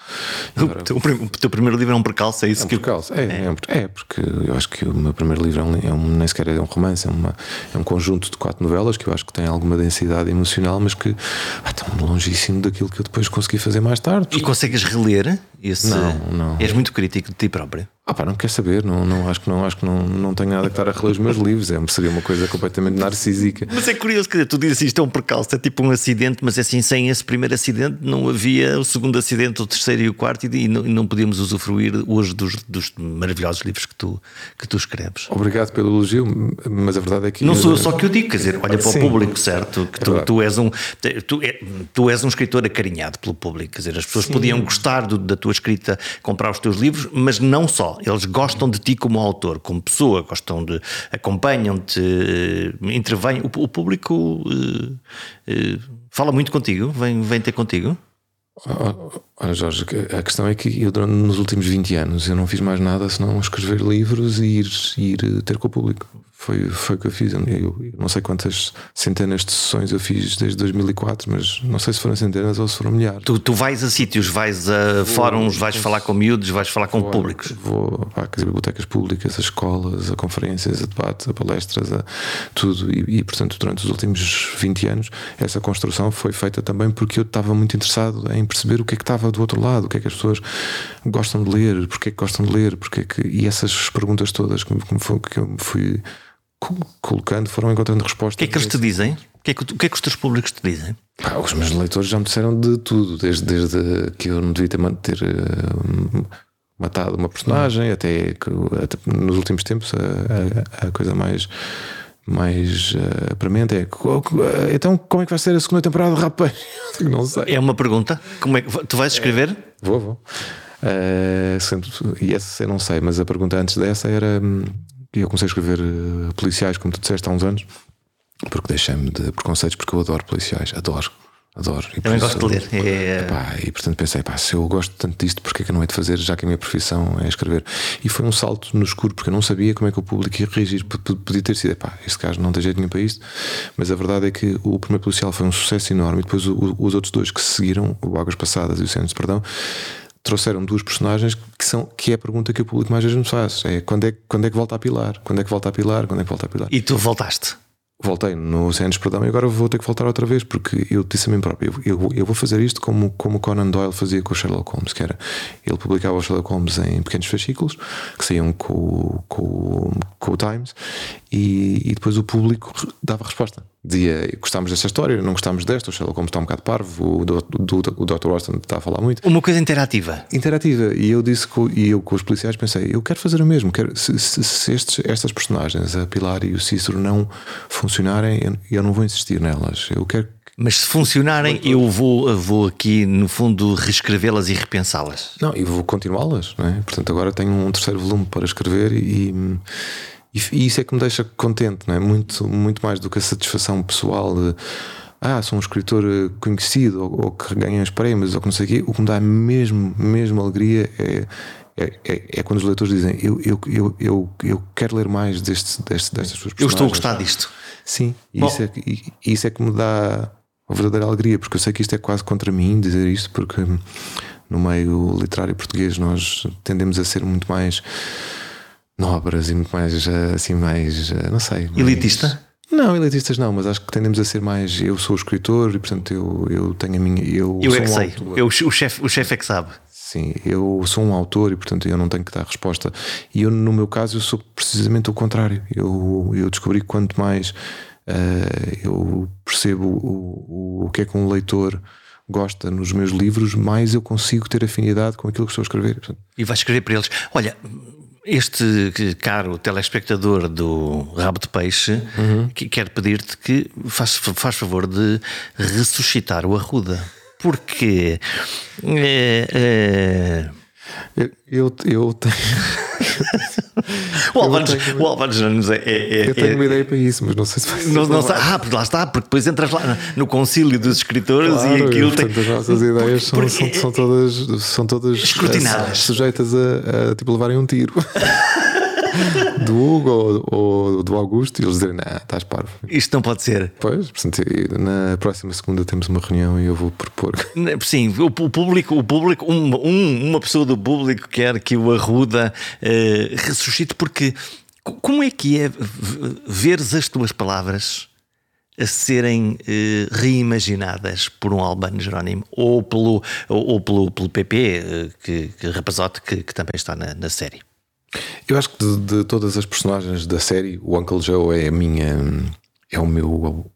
Agora, o, teu, o, teu, primeiro livro é um percalço, é isso é um que percalço. É, é. É, é, porque eu acho que o meu primeiro livro é um, é um, nem sequer é um romance, é, uma, é um conjunto de quatro novelas que eu acho que tem alguma densidade emocional, mas que ah, estão longíssimo daquilo que eu depois consegui fazer mais tarde. E consegues reler esse? Não, não. És muito crítico de ti próprio. Ah, pá, não quer saber, não, não, acho que, não, acho que não, não tenho nada que estar a reler os meus livros, é, seria uma coisa completamente narcísica. Mas é curioso que tu dizes isto é um percalço, é tipo um acidente, mas é assim, sem esse primeiro acidente não havia o segundo acidente, o terceiro e o quarto, e não, não podíamos usufruir hoje dos, dos, maravilhosos livros que tu, que tu escreves. Obrigado pelo elogio, mas a verdade é que. Não sou eu só que eu digo, quer dizer, olha para Sim. o público, certo? Que tu, é tu, és um, tu, é, tu és um escritor acarinhado pelo público, quer dizer, as pessoas Sim. podiam gostar do, da tua escrita, comprar os teus livros, mas não só, eles gostam de ti como autor, como pessoa, gostam de. acompanham-te, eh, intervêm. O, o público uh, uh, fala muito contigo, vem, vem ter contigo. Olha, Jorge, a questão é que eu, nos últimos 20 anos, eu não fiz mais nada senão escrever livros e ir, ir ter com o público. Foi, foi o que eu fiz. Eu, eu, não sei quantas centenas de sessões eu fiz desde 2004, mas não sei se foram centenas ou se foram milhares. Tu, tu vais a sítios, vais a vou, fóruns, vais vou, falar com miúdos, vais falar com vou, públicos? Vou a bibliotecas públicas, a escolas, a conferências, a debates, a palestras, a tudo. E, e, portanto, durante os últimos 20 anos, essa construção foi feita também porque eu estava muito interessado em perceber o que é que estava do outro lado, o que é que as pessoas gostam de ler, porque é que gostam de ler, porque é que. E essas perguntas todas que, que eu fui colocando, foram encontrando respostas. O que é que eles te dizem? O que é que, o que, é que os teus públicos te dizem? Pá, os meus leitores já me disseram de tudo, desde, desde que eu não devia ter, ter uh, matado uma personagem, até que até nos últimos tempos a, a, a coisa mais mais uh, premente é então como é que vai ser a segunda temporada Rapaz? Não sei. É uma pergunta. Como é que tu vais escrever? É, vou, vou. Uh, e essa eu não sei, mas a pergunta antes dessa era hum, eu comecei a escrever uh, policiais, como tu disseste há uns anos, porque deixei-me de preconceitos, porque eu adoro policiais, adoro. Adoro. E Também gosto de ler. É... Epá, e portanto pensei, pá, se eu gosto tanto disto, porque é que eu não hei de fazer, já que a minha profissão é escrever? E foi um salto no escuro, porque eu não sabia como é que o público ia reagir. Podia ter sido, pá, este gajo não tem jeito nenhum para isto, mas a verdade é que o primeiro policial foi um sucesso enorme, e depois o, os outros dois que se seguiram, o Águas Passadas e o Centro de Perdão, trouxeram duas personagens que são que é a pergunta que o público mais vezes me faz. É quando é quando é que volta a pilar? Quando é que volta a pilar? Quando é que volta a pilar? E tu voltaste? Voltei no Cenos Perdão e agora vou ter que voltar outra vez porque eu disse a mim próprio eu, eu, eu, vou fazer isto como como Conan Doyle fazia com o Sherlock Holmes que era ele publicava o Sherlock Holmes em pequenos fascículos que saíam com, com, com o Times e, e depois o público dava resposta dizia gostámos desta história, não gostámos desta, o Sherlock Holmes está um bocado parvo, o, do, do, o Dr. Watson está a falar muito. Uma coisa interativa. Interativa. E eu disse com, e eu com os policiais pensei, eu quero fazer o mesmo. Quero, se, se, se estes, estas personagens, a Pilar e o Cícero, não funcionarem, eu, eu não vou insistir nelas. Eu quero mas se funcionarem, eu vou, vou aqui, no fundo, reescrevê-las e repensá-las. Não, e vou continuá-las. É? Portanto, agora tenho um terceiro volume para escrever e, e, isso é que me deixa contente, não é? Muito, muito mais do que a satisfação pessoal de ah, sou um escritor eh, conhecido ou, ou que ganha os prémios ou que não sei o quê. O que me dá mesmo, mesmo alegria é, é, é, é, quando os leitores dizem eu, eu, eu, eu, eu quero ler mais deste, deste, destas suas Eu estou a gostar disto. Sim, e isso, é, e, isso é que me dá a verdadeira alegria, porque eu sei que isto é quase contra mim dizer isto, porque no meio literário português nós tendemos a ser muito mais nobres e muito mais eh, assim, mais eh, não sei. Mais... Elitista? Não, elitistas não, mas acho que tendemos a ser mais. Eu sou escritor e, portanto, eu, eu tenho a minha. Eu, eu é que um sei. Eu, o chefe o chef é que sabe. Sim, eu sou um autor e, portanto, eu não tenho que dar resposta. E eu, no meu caso, eu sou precisamente o contrário. Eu, eu descobri que quanto mais uh, eu percebo o, o, o que é que um leitor gosta nos meus livros, mais eu consigo ter afinidade com aquilo que estou a escrever. E vais escrever para eles. Olha, este caro telespectador do Rabo de Peixe uhum. que quer pedir-te que faz, faz favor de ressuscitar o Arruda. Porque é, é... Eu, eu, eu tenho. o Alvanes, tenho... o Alvanes é, é, é, Eu tenho uma ideia para isso, mas não sei se vai ser. Não, não ah, porque lá está, porque depois entras lá no concílio dos escritores claro, e aquilo tem. As nossas ideias são, são, são, todas, são todas escrutinadas, sujeitas a, a tipo, levarem um tiro. do Hugo ou, ou, do Augusto e eles dizerem: Não, estás parvo. Isto não pode ser. Pois, portanto, na próxima segunda temos uma reunião e eu vou propor. Sim, o, público, o público um, um, uma pessoa do público quer que o Arruda uh, ressuscite, porque como é que é veres as tuas palavras? a serem eh, reimaginadas por um Albano Jerónimo ou pelo, ou, ou pelo, pelo PP, eh, que, que rapazote que, que também está na, na série. Eu acho que de, de, todas as personagens da série, o Uncle Joe é a minha. É o meu.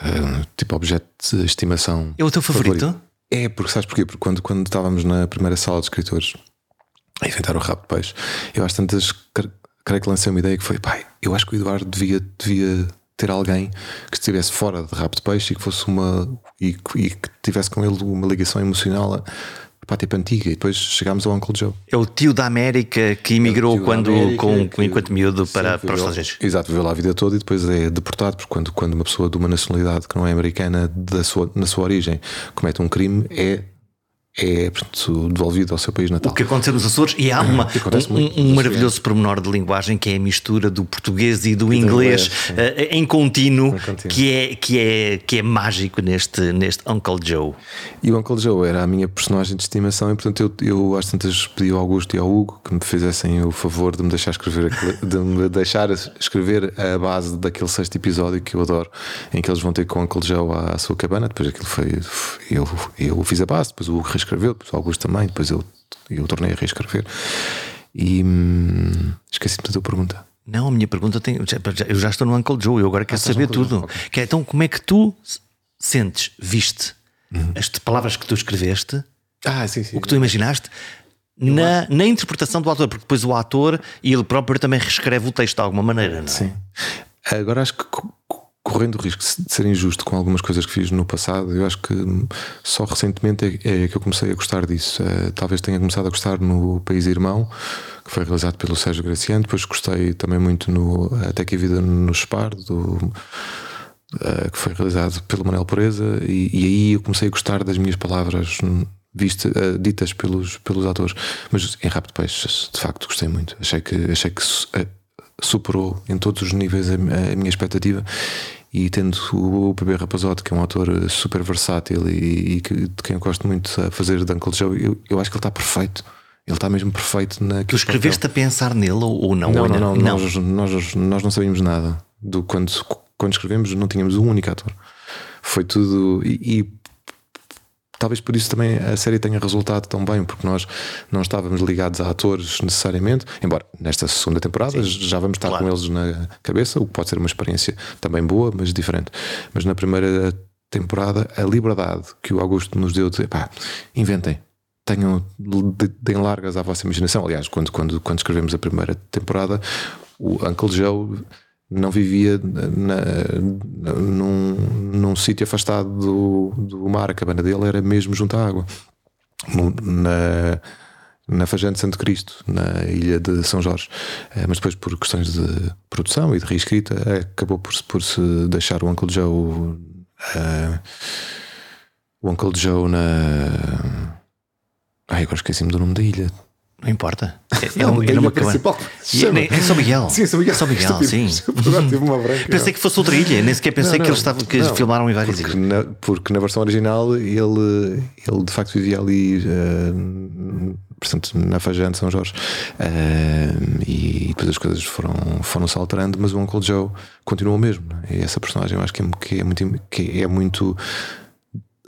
Uh, tipo, objeto de estimação. É o teu favorito? favorito? É, porque sabes porquê? Porque quando, quando estávamos na primeira sala de escritores a inventar o rabo de peixe, eu às tantas creio que lancei uma ideia que foi: pai, eu acho que o Eduardo devia, devia ter alguém que estivesse fora de rabo de peixe e que fosse uma. e, e que tivesse com ele uma ligação emocional pá, tipo antiga, e depois chegámos ao Uncle Joe. É o tio da América que emigrou é quando, América, com, que, enquanto miúdo para, sim, para os Estados Unidos. Exato, viveu lá a vida toda e depois é deportado, porque quando, quando uma pessoa de uma nacionalidade que não é americana, da sua, na sua origem, comete um crime, é é portanto, devolvido ao seu país natal. O que aconteceu nos Açores, e há uma, um, um maravilhoso pormenor de linguagem que é a mistura do português e do, e inglês, inglês uh, em, contínuo, em contínuo, Que, é, que, é, que é mágico neste, neste Uncle Joe. E o Uncle Joe era a minha personagem de estimação, e portanto eu, eu às tantas pedi ao Augusto e ao Hugo que me fizessem o favor de me deixar escrever, de me deixar escrever a base daquele sexto episódio que eu adoro, em que eles vão ter com o Uncle Joe à, à sua cabana. Depois aquilo foi. Eu, eu fiz a base, depois o Hugo reescreveu, depois o Augusto também, depois eu, eu tornei a reescrever. E hum, esqueci-me da tua pergunta. Não, a minha pergunta tem. Eu já estou no Uncle Joe, eu agora quero ah, saber tudo. Okay. Que é, então, como é que tu sentes, viste uhum. as palavras que tu escreveste, ah, sim, sim, o que tu imaginaste, na, na interpretação do ator, porque depois o ator e ele próprio também reescreve o texto de alguma maneira, não é? Sim. Agora acho que correndo o risco de ser injusto com algumas coisas que fiz no passado, eu acho que só recentemente é, é que eu comecei a gostar disso. É, talvez tenha começado a gostar no País Irmão, que foi realizado pelo Sérgio Graciano, depois gostei também muito no Até que a Vida no Spar, do, é, que foi realizado pelo Manuel Pureza, e, e, aí eu comecei a gostar das minhas palavras vista, uh, ditas pelos, pelos atores. Mas em Rápido Peixes, de facto, gostei muito. Achei que, achei que superou em todos os níveis a minha expectativa e tendo o Bebê Rapazote, que é um autor super versátil e, e que, de quem eu gosto muito a fazer de Uncle Joe, eu, eu acho que ele está perfeito. Ele está mesmo perfeito na. Tu escreveste papel. a pensar nele ou não? Não, não, não, não. Nós, nós, nós não sabíamos nada. Do, quando, quando escrevemos, não tínhamos um único ator. Foi tudo. E, e talvez por isso também a série tenha resultado tão bem, porque nós não estávamos ligados a atores necessariamente, embora nesta segunda temporada Sim, já vamos estar claro. com eles na cabeça, o que pode ser uma experiência também boa, mas diferente. Mas na primeira temporada, a liberdade que o Augusto nos deu de pá, inventem. Tenham, deem largas à vossa imaginação. Aliás, quando, quando, quando escrevemos a primeira temporada, o Uncle Joe não vivia na, num, num sítio afastado do, do mar, a cabana dele era mesmo junto à água, na, na Fajante Santo Cristo, na ilha de São Jorge. Eh, mas depois, por questões de produção e de reescrita, acabou por, por se deixar o Uncle Joe. Uh, o Uncle Joe na. Ai, agora esqueci-me do nome da ilha. Não importa. É, é, um, é uma principal. É, é São Miguel. Sim, São Miguel. São Miguel, sim. tive uma branca. Pensei que fosse outra ilha, nem sequer pensei não, não, que eles estavam, que não, filmaram em várias porque ilhas. Na, porque na versão original ele, ele de facto vivia ali, uh, portanto, na Fajã de São Jorge. Uh, e depois as coisas foram, foram se alterando, mas o Uncle Joe continua o mesmo. É? E essa personagem eu acho que é, que é muito. Que é muito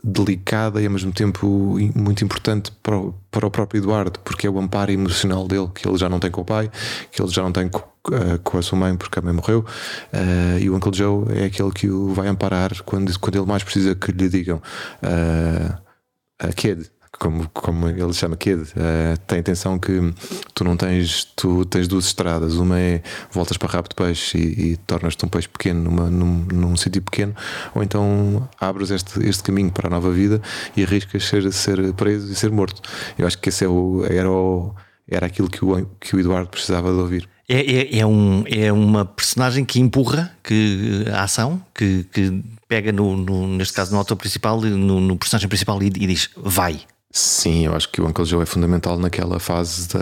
delicada e ao mesmo tempo muito importante para o, para o próprio Eduardo, porque é o amparo emocional dele, que ele já não tem com o pai, que ele já não tem com, uh, com a sua mãe porque a mãe morreu, uh, e o Uncle Joe é aquele que o vai amparar quando, quando ele mais precisa que lhe digam uh, kid, como, como ele chama Kid, uh, tem a intenção que tu não tens, tu tens duas estradas, uma é voltas para de peixe e, e tornas-te um peixe pequeno numa, num, num sítio pequeno, ou então abres este, este caminho para a nova vida e arriscas ser, ser preso e ser morto. Eu acho que esse é o, era, o, era aquilo que o, que o Eduardo precisava de ouvir. É, é, é, um, é uma personagem que empurra que, a ação, que, que pega no, no, neste caso no autor principal, no, no personagem principal e, e diz vai, Sim, eu acho que o Uncle Joe é fundamental naquela fase da,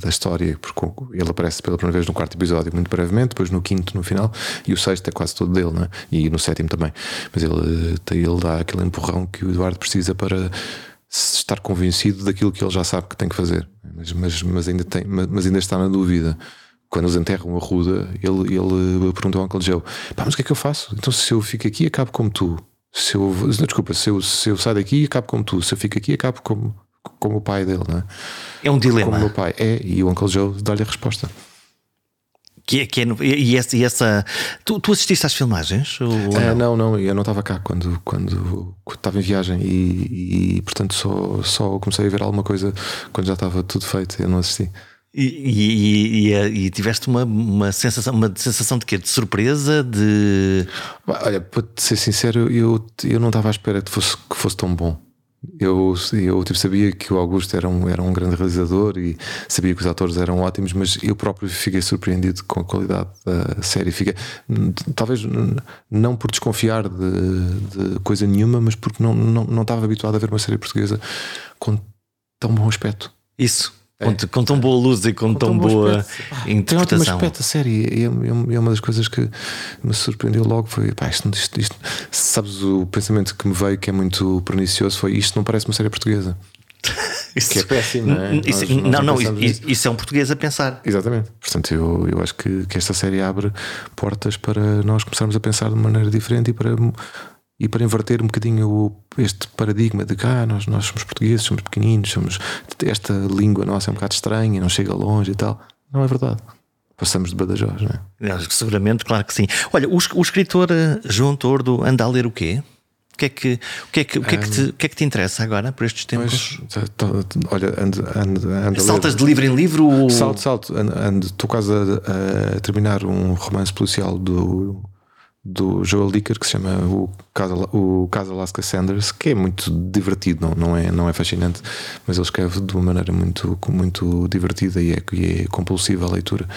da história, porque ele aparece pela primeira vez no quarto episódio, muito brevemente, depois no quinto, no final, e o sexto é quase todo dele, né? e no sétimo também. Mas ele, ele dá aquele empurrão que o Eduardo precisa para estar convencido daquilo que ele já sabe que tem que fazer, mas, mas, mas ainda, tem, mas ainda está na dúvida quando eles enterram a ruda, ele, ele pergunta ao Uncle Joe: Pá, mas o que é que eu faço? Então, se eu fico aqui, acabo como tu. Se eu, desculpa, se eu, se eu saio daqui, acabo como tu. Se eu fico aqui, acabo como, como o pai dele, não é? É um dilema. Como o meu pai é, e o Uncle Joe dá-lhe a resposta. Que é, que é, e, essa. E essa tu, tu, assististe às filmagens? Ou não? não, não, eu não estava cá quando, quando, quando estava em viagem e, e, portanto só, só comecei a ver alguma coisa quando já estava tudo feito. Eu não assisti. E, e, e, e, tiveste uma, uma, sensação, uma sensação de quê? De surpresa? De. Olha, para ser sincero, eu, eu não estava à espera que fosse, que fosse tão bom. Eu, eu tipo, sabia que o Augusto era um, era um grande realizador e sabia que os atores eram ótimos, mas eu próprio fiquei surpreendido com a qualidade da série. Fiquei, talvez não por desconfiar de, de coisa nenhuma, mas porque não, não, não estava habituado a ver uma série portuguesa com tão bom aspecto. Isso, com, é. com, tão boa luz e com, com tão, tão boa aspecto. interpretação. Tem um aspecto, a série. E é, é, uma das coisas que me surpreendeu logo. Foi, pá, isto, isto, isto, sabes, o pensamento que me veio, que é muito pernicioso, foi isto não parece uma série portuguesa. Isso, que é péssimo, não é? Isso, nós, nós não, não, isso, isso, é um português a pensar. Exatamente. Portanto, eu, eu acho que, que esta série abre portas para nós começarmos a pensar de maneira diferente e para e para inverter um bocadinho este paradigma de que ah, nós, nós somos portugueses, somos pequeninos, somos, esta língua nossa é um bocado estranha, não chega longe e tal. Não é verdade. Passamos de Badajoz, não é? Seguramente, claro que sim. Olha, o, o escritor eh, João Tordo anda a ler o quê? O que é que, o que, é que, o que, é que, te, o que, é que te interessa agora por estes tempos? olha, ando, ando, ando Saltas de livro em livro? Ou... Salto, salto. Estou quase a, a, terminar um romance policial do do Joel Dicker que se chama o caso, o caso Alaska Sanders que é muito divertido não, não, é, não é fascinante mas ele escreve de uma maneira muito, muito divertida e é, e é compulsiva a leitura.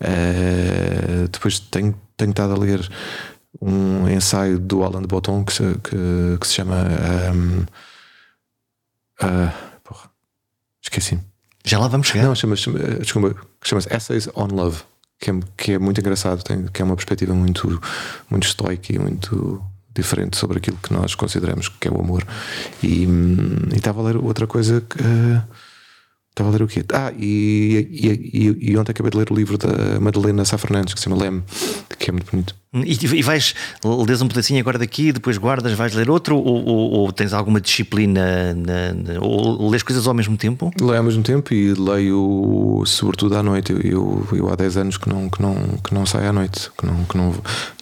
Uh, depois tenho, tenho estado a ler um ensaio do Alan de Botton que se, que, que se chama um, uh, ah, porra, esqueci já lá vamos chegar. Não, chama, chama, chama-se Essays on Love que é, que é muito engraçado, tem, que é uma perspectiva muito, muito estoica e muito diferente sobre aquilo que nós consideramos que é o amor. E, hum, estava a ler outra coisa que. Uh, Estava a ler o quê? Ah, e, e, e, e, ontem acabei de ler o livro da Madalena Sá Fernandes, que se chama Leme, que é muito bonito. E, e vais, lês um pedacinho agora daqui, depois guardas, vais ler outro, ou, ou, ou tens alguma disciplina, na, na, ou lês coisas ao mesmo tempo? Leio ao mesmo tempo e leio sobretudo à noite. Eu, eu, eu, há 10 anos que não, que não, que não saio à noite. Que não, que não,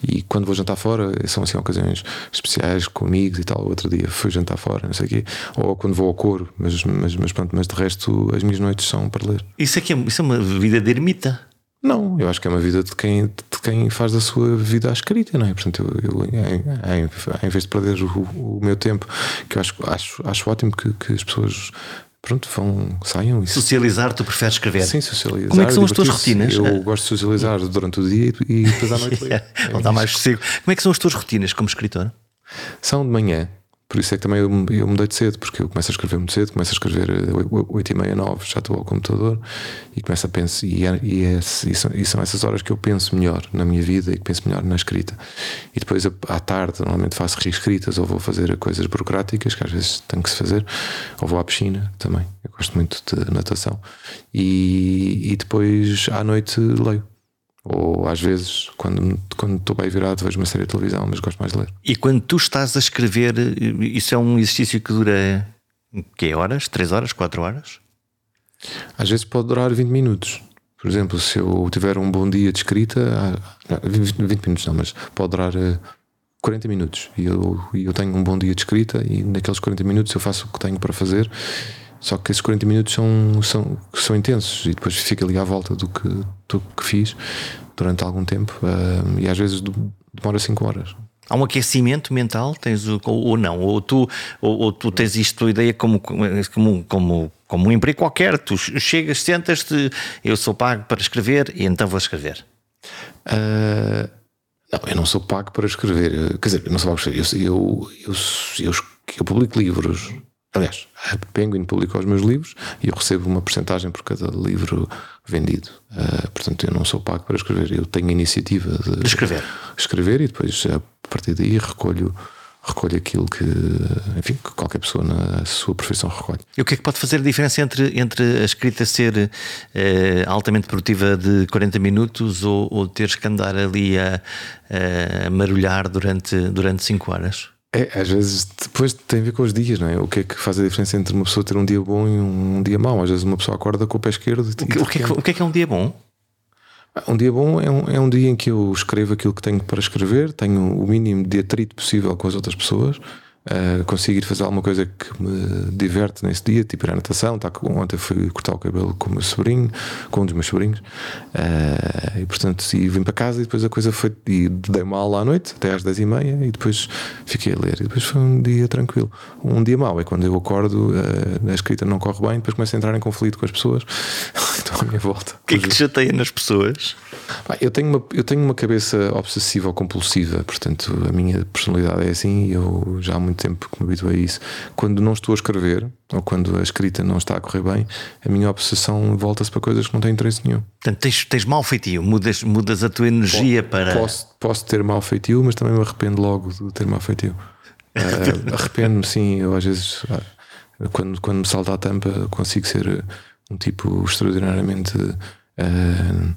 e quando vou jantar fora, são assim ocasiões especiais com amigos e tal. Outro dia fui jantar fora, não sei o quê. Ou quando vou ao coro, mas, mas, mas, pronto, mas de resto as minhas noites são para ler. Isso é, que é, isso é uma vida de ermita. Não, eu acho que é uma vida de quem, de quem faz da sua vida à escrita, não é? Portanto, eu, eu em, em, vez de perder o, o, meu tempo, que eu acho, acho, acho ótimo que, que as pessoas pronto, vão, saiam. Isso. Socializar, tu preferes escrever? Sim, socializar. Como é que são as tuas rotinas? Eu gosto de socializar durante o dia e depois à noite ler. Não está mais consigo. Como é que são as tuas rotinas como escritor? São de manhã, por isso é que também eu, eu mudei de cedo, porque eu começo a escrever muito cedo, começo a escrever 8 eh, e meia, 9, já estou ao computador e começo a pensar, e, é, e, é, e, são, e, são, essas horas que eu penso melhor na minha vida e que penso melhor na escrita. E depois à tarde, normalmente faço reescritas ou vou fazer coisas burocráticas que às vezes tenho que se fazer, ou vou à piscina também. Eu gosto muito de natação. E, e depois à noite leio. Ou às vezes, quando, quando estou bem virado, vejo uma série de televisão, mas gosto mais de ler. E quando tu estás a escrever, isso é um exercício que dura que horas? 3 horas? 4 horas? Às vezes pode durar 20 minutos. Por exemplo, se eu tiver um bom dia de escrita, 20 ah, minutos não, mas pode durar 40 eh, minutos. E eu, eu tenho um bom dia de escrita, e naqueles 40 minutos eu faço o que tenho para fazer só que esses 40 minutos são, são, são intensos e depois fica ali à volta do que, do que fiz durante algum tempo uh, e às vezes demora 5 horas. Há um aquecimento mental, tens ou, ou não? Ou tu, ou, ou tu tens isto tua ideia como, como, como, como um emprego qualquer? Tu chegas, sentas-te, eu sou pago para escrever e então vou escrever. Uh, não, eu não sou pago para escrever. Quer dizer, eu não sou pago para escrever. Eu, eu, eu, eu, eu publico livros Aliás, a Penguin publica os meus livros e eu recebo uma porcentagem por cada livro vendido. Uh, portanto, eu não sou pago para escrever, eu tenho a iniciativa de, de escrever. escrever e depois, a partir daí, recolho recolhe aquilo que, enfim, que qualquer pessoa na sua profissão recolhe. E o que é que pode fazer a diferença entre, entre a escrita ser eh, altamente produtiva de 40 minutos ou, ou teres que andar ali a, a marulhar durante, durante 5 horas? É, às vezes depois tem a ver com os dias, não é? O que é que faz a diferença entre uma pessoa ter um dia bom e um dia mau? Às vezes uma pessoa acorda com o pé esquerdo. O que, o que, é, que, o que é, que é um dia bom? Um dia bom é um, é um dia em que eu escrevo aquilo que tenho para escrever, tenho o mínimo de atrito possível com as outras pessoas uh, conseguir fazer alguma coisa que me diverte nesse dia, tipo ir à natação. Tá, ontem fui cortar o cabelo com o meu sobrinho, com um dos meus sobrinhos, uh, e portanto e vim para casa e depois a coisa foi. E dei uma aula à noite, até às 10 e meia, e depois fiquei a ler. E depois foi um dia tranquilo. Um dia mau é quando eu acordo, uh, a escrita não corre bem, depois começo a entrar em conflito com as pessoas. então à minha volta. O que é que te chateia nas pessoas? Eu tenho, uma, eu tenho uma cabeça obsessiva ou compulsiva, portanto a minha personalidade é assim e eu já há muito tempo que me habituei a isso. Quando não estou a escrever ou quando a escrita não está a correr bem, a minha obsessão volta-se para coisas que não têm interesse nenhum. Portanto, tens, tens mau feitio, mudas, mudas a tua energia posso, para. Posso, posso ter mau feitio, mas também me arrependo logo de ter mau feitio. uh, Arrependo-me, sim, eu às vezes. Ah, quando, quando me salta a tampa, consigo ser um tipo extraordinariamente. Uh,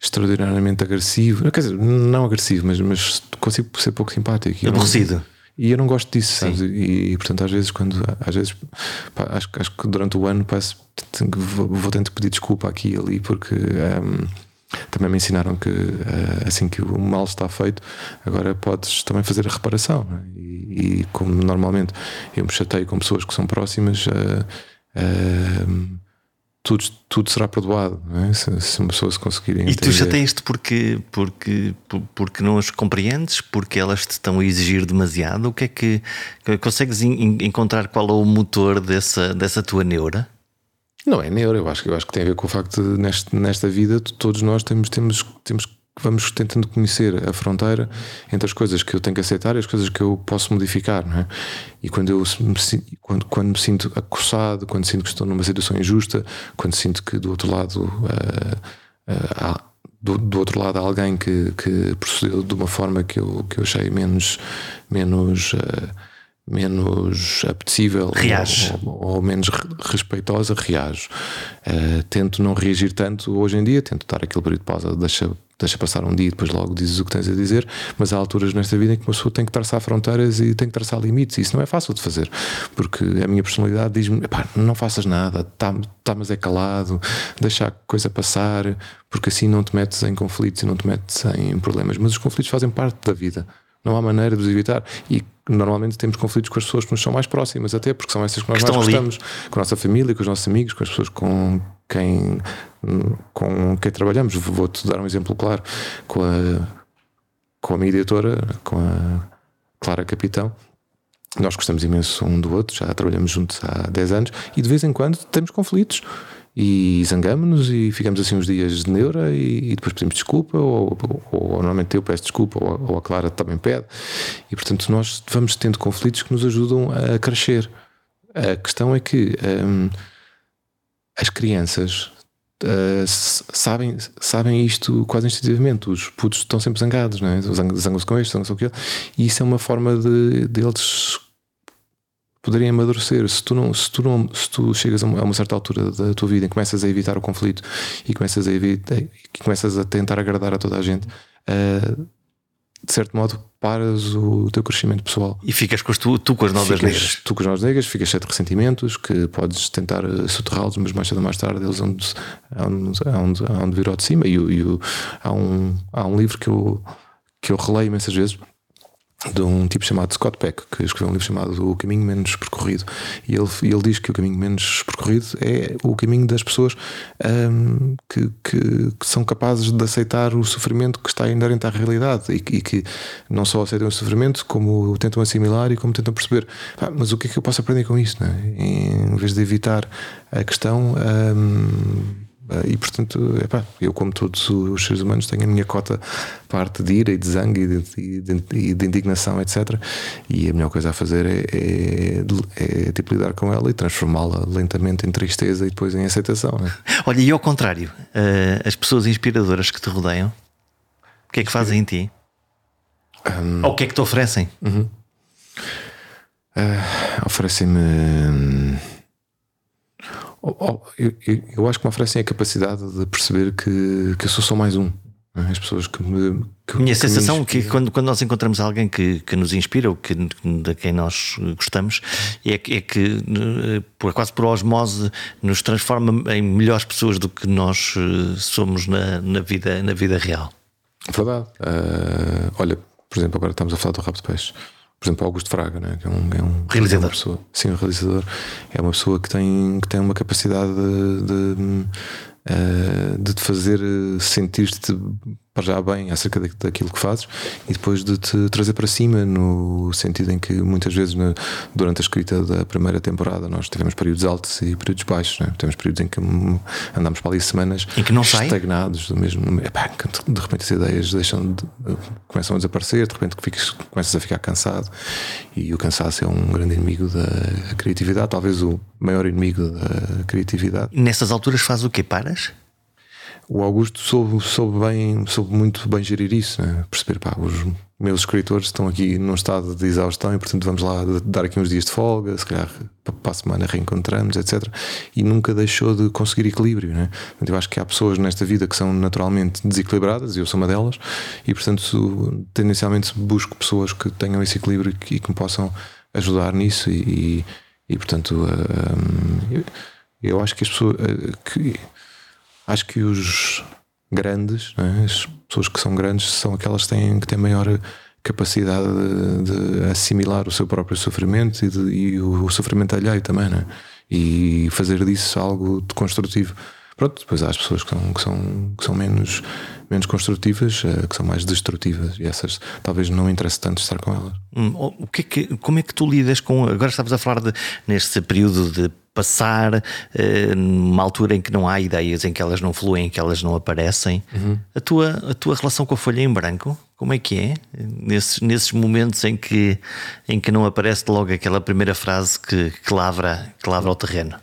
extraordinariamente agressivo. Quer dizer, não agressivo, mas, mas consigo ser pouco simpático. Aborrecido. E eu não gosto disso, sabes? E, e, portanto, às vezes, quando às vezes pá, acho, acho que durante o ano parece, vou, vou tendo pedir desculpa aqui e ali, porque um, também me ensinaram que uh, assim que o mal está feito, agora podes também fazer a reparação. É? E, e, como normalmente eu me chateio com pessoas que são próximas. Uh, uh, tudo, tudo será perdoado, não é? se, se uma pessoa se conseguir entender. E tu já tens porque, porque, porque não as compreendes? Porque elas te estão a exigir demasiado? O que é que consegues encontrar qual é o motor dessa, dessa tua neura? Não é neura, eu acho, eu acho que tem a ver com o facto de neste, nesta vida todos nós temos, temos, temos vamos tentando conhecer a fronteira entre as coisas que eu tenho que aceitar e as coisas que eu posso modificar, não é? E quando eu me, quando, quando me sinto acossado, quando sinto que estou numa situação injusta, quando sinto que do outro lado uh, uh, há, do, do, outro lado há alguém que, que procedeu de uma forma que eu, que eu achei menos menos uh, menos apetecível ou, ou, menos respeitosa, reajo. Tento não reagir tanto hoje em dia, tento dar aquele período de pausa, deixa deixa passar um dia e depois logo dizes o que tens a dizer, mas há alturas nesta vida em que uma pessoa tem que traçar fronteiras e tem que traçar limites, e isso não é fácil de fazer, porque a minha personalidade diz-me: não faças nada, tá, tá, mas é calado, deixa a coisa passar, porque assim não te metes em conflitos e não te metes em problemas. Mas os conflitos fazem parte da vida. Não há maneira de os evitar. E normalmente temos conflitos com as pessoas que nos são mais próximas, até porque são essas que nós que mais gostamos. Ali. Com a nossa família, com os nossos amigos, com as pessoas com quem, com quem trabalhamos. Vou-te dar um exemplo claro. Com a, com a minha editora, com a Clara Capitão. Nós gostamos imenso um do outro, já trabalhamos juntos há 10 anos e de vez em quando temos conflitos e zangamos-nos e ficamos assim uns dias de neura e, e depois pedimos desculpa, ou, ou, ou, normalmente eu peço desculpa, ou, ou, a Clara também pede, e portanto nós vamos tendo conflitos que nos ajudam a crescer. A questão é que hum, as crianças Uh, sabem, sabem isto quase instintivamente. Os putos estão sempre zangados, não é? zangam-se com este, zangam-se com aquilo, e isso é uma forma de, de eles poderem amadurecer. Se tu, não, se, tu não, se tu chegas a uma certa altura da tua vida e começas a evitar o conflito e começas a, evitar, e começas a tentar agradar a toda a gente, uh, de certo modo paras o teu crescimento pessoal. E ficas com tu, tu com as novas ficas, negras. Tu com as novas negras, ficas cheio de ressentimentos que podes tentar soterrá-los, mas mais cedo ou mais tarde eles hão de, hão de, hão de vir ao de cima. E, e há, um, há um livro que eu, que eu releio imensas vezes de um tipo chamado Scott Peck, que escreveu um livro chamado O Caminho Menos Percorrido. E ele, ele diz que o caminho menos percorrido é o caminho das pessoas um, que, que, que, são capazes de aceitar o sofrimento que está inerente à realidade e, e, que não só aceitam o sofrimento, como o tentam assimilar e como tentam perceber. Ah, mas o que é que eu posso aprender com isso? É? Em vez de evitar a questão. Um, e portanto, epá, eu, como todos os seres humanos, tenho a minha cota parte de ira e de zangue e de, de, de indignação, etc. E a melhor coisa a fazer é, é, é tipo lidar com ela e transformá-la lentamente em tristeza e depois em aceitação. Né? Olha, e ao contrário, uh, as pessoas inspiradoras que te rodeiam, o que é que fazem em ti? Um, Ou o que é que te oferecem? Uh uh, Oferecem-me. Hum, eu, eu, eu, acho que me oferecem a capacidade de perceber que, que eu sou só mais um. é? As pessoas que me. Que, Minha que sensação que quando, quando nós encontramos alguém que, que nos inspira ou que, de quem nós gostamos é, é que, eh, por, quase por osmose, nos transforma em melhores pessoas do que nós eh, somos na, na, vida, na vida real. Verdade. Uh, olha, por exemplo, agora estamos a falar do Rabo de Peixe. Por exemplo, Augusto Fraga, né? que é um, é um realizador. É pessoa, sim, um realizador. É uma pessoa que tem, que tem uma capacidade de, de uh, de te fazer sentir-te para já bem acerca daquilo que fazes e depois de te trazer para cima, no sentido em que muitas vezes na, durante a escrita da primeira temporada nós tivemos períodos altos e períodos baixos. Né? Temos períodos em que andamos para ali semanas em que não estagnados do mesmo. Epá, de repente as ideias deixam de, começam a desaparecer, de repente começas a ficar cansado e o cansaço é um grande inimigo da criatividade, talvez o maior inimigo da criatividade. Nessas alturas faz o quê? Paras? O Augusto soube, soube, bem, soube muito bem gerir isso, né? perceber, pá, os meus escritores estão aqui num estado de exaustão e, portanto, vamos lá dar aqui uns dias de folga, se calhar para a semana reencontramos, etc. E nunca deixou de conseguir equilíbrio, né? Eu acho que há pessoas nesta vida que são naturalmente desequilibradas, e eu sou uma delas, e, portanto, tendencialmente busco pessoas que tenham esse equilíbrio e que, me possam ajudar nisso, e, e, e portanto, uh, eu, eu acho que as pessoas. Uh, que, acho que os grandes, é? as pessoas que são grandes, são aquelas que têm, que têm maior capacidade de, de assimilar o seu próprio sofrimento e, de, e o, sofrimento alheio também, é? e fazer disso algo de construtivo. Pronto, depois há as pessoas que são, que são, que são menos, menos construtivas, eh, que são mais destrutivas, e essas talvez não interesse tanto estar com elas. Hum, o que, é que como é que tu lidas com. Agora estavas a falar de, neste período de passar, uh, numa altura em que não há ideias, em que elas não fluem, em que elas não aparecem. Uhum. A, tua, a tua relação com a folha em branco, como é que é? Nesses, nesses momentos em que, em que não aparece logo aquela primeira frase que, que, lavra, que lavra o terreno.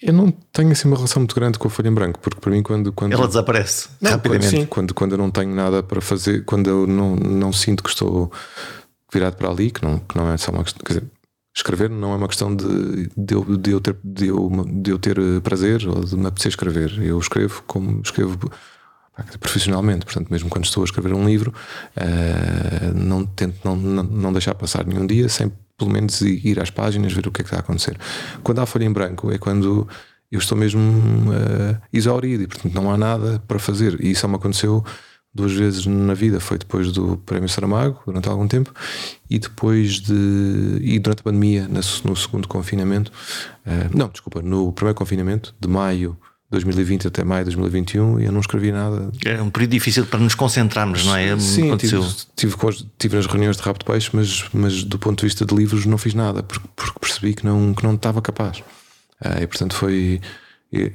Eu não tenho assim uma relação muito grande com a folha em branco, porque para mim quando. quando Ela desaparece não, rapidamente. Quando, sim, quando, quando eu não tenho nada para fazer, quando eu não, não sinto que estou virado para ali, que não, que não é só uma questão. Quer dizer, escrever não é uma questão de, de, eu, de, eu, ter, de, eu, de eu ter eh, prazer ou de me apetecer escrever. Eu escrevo como escrevo profissionalmente, portanto, mesmo quando estou a escrever um livro, uh, não tento não, não, não, deixar passar nenhum dia sem pelo menos ir às páginas, ver o que é que está a acontecer. Quando há folha em branco é quando eu estou mesmo uh, exaurido e, portanto, não há nada para fazer. E isso me aconteceu duas vezes na vida. Foi depois do Prémio Saramago, durante algum tempo, e depois de. e durante a pandemia, no segundo confinamento. Uh, não, desculpa, no primeiro confinamento, de maio. 2020 até maio de 2021 e eu não escrevi nada. É um período difícil para nos concentrarmos, não é? Sim, tive, tive, tive, nas reuniões de rabo de peixe, mas, mas do ponto de vista de livros não fiz nada, porque, porque percebi que não, que não estava capaz. Uh, e portanto foi.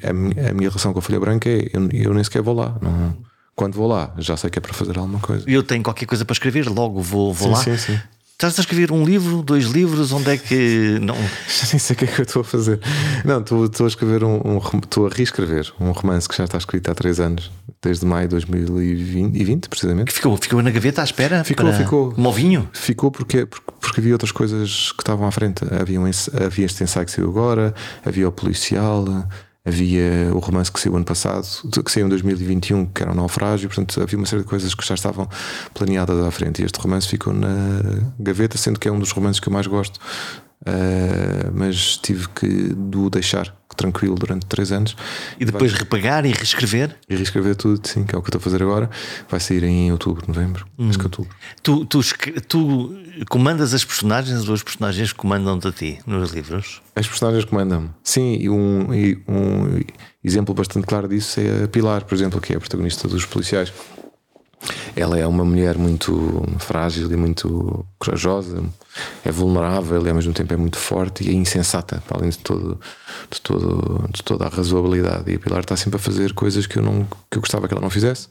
A minha, a minha relação com a Folha Branca é eu, eu nem sequer vou lá. Não, quando vou lá, já sei que é para fazer alguma coisa. Eu tenho qualquer coisa para escrever, logo vou, vou sim, lá. Sim, sim. Estás a escrever um livro, dois livros, onde é que. Não... Já nem sei o que é que eu estou a fazer. Não, estou, estou a escrever um, um, Estou a reescrever um romance que já está escrito há três anos, desde maio de 2020, precisamente. Que ficou, ficou na gaveta à espera? Ficou, para... ficou. Como vinho? Ficou porque, porque, porque, havia outras coisas que estavam à frente. Havia, um, havia este ensaio que saiu agora, havia o policial havia o romance que saiu ano passado, que saiu em 2021, que era um naufrágio, portanto havia uma série de coisas que já estavam planeadas à frente. E este romance ficou na gaveta, sendo que é um dos romances que eu mais gosto, uh, mas tive que o deixar tranquilo durante três anos. E depois vai... repagar e reescrever? E reescrever tudo, sim, que é o que estou a fazer agora. Vai sair em outubro, novembro. Hum. Acho que outubro. Tu, tu, tu comandas as personagens ou os personagens comandam-te a ti nos livros? As personagens comandam-me. Sim, e um, e um exemplo bastante claro disso é a Pilar, por exemplo, que é a protagonista dos policiais. Ela é uma mulher muito frágil e muito corajosa, é vulnerável e ao mesmo tempo é muito forte e é insensata, além de, todo, de, todo, de toda a razoabilidade. E a Pilar está sempre a fazer coisas que eu, não, que eu gostava que ela não fizesse.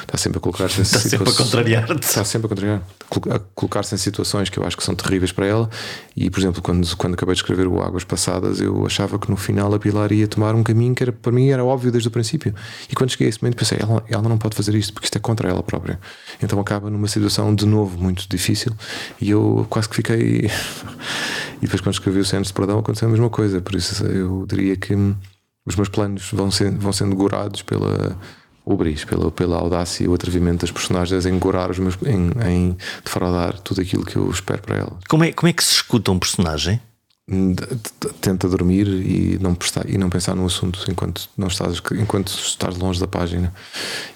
Está sempre a colocar-se em está situações. Sempre a contrariar -te. Está sempre a contrariar. A colocar-se em situações que eu acho que são terríveis para ela. E, por exemplo, quando, quando acabei de escrever o Águas Passadas, eu achava que no final a Pilar ia tomar um caminho que era, para mim era óbvio desde o princípio. E quando cheguei a esse momento pensei, ela, ela não pode fazer isto porque isto é contra ela própria. Então acaba numa situação de novo muito difícil e eu quase que fiquei. e depois, quando escrevi o Centro de Perdão, aconteceu a mesma coisa. Por isso, eu diria que os meus planos vão, ser, vão sendo gorados pela o bris, pela, pela audácia e o atrevimento das personagens em gorar os meus, em, em defraudar tudo aquilo que eu espero para ela. Como é, como é que se escuta um personagem? Tenta dormir e não, prestar, e não pensar no assunto enquanto, não estás, enquanto estás longe da página.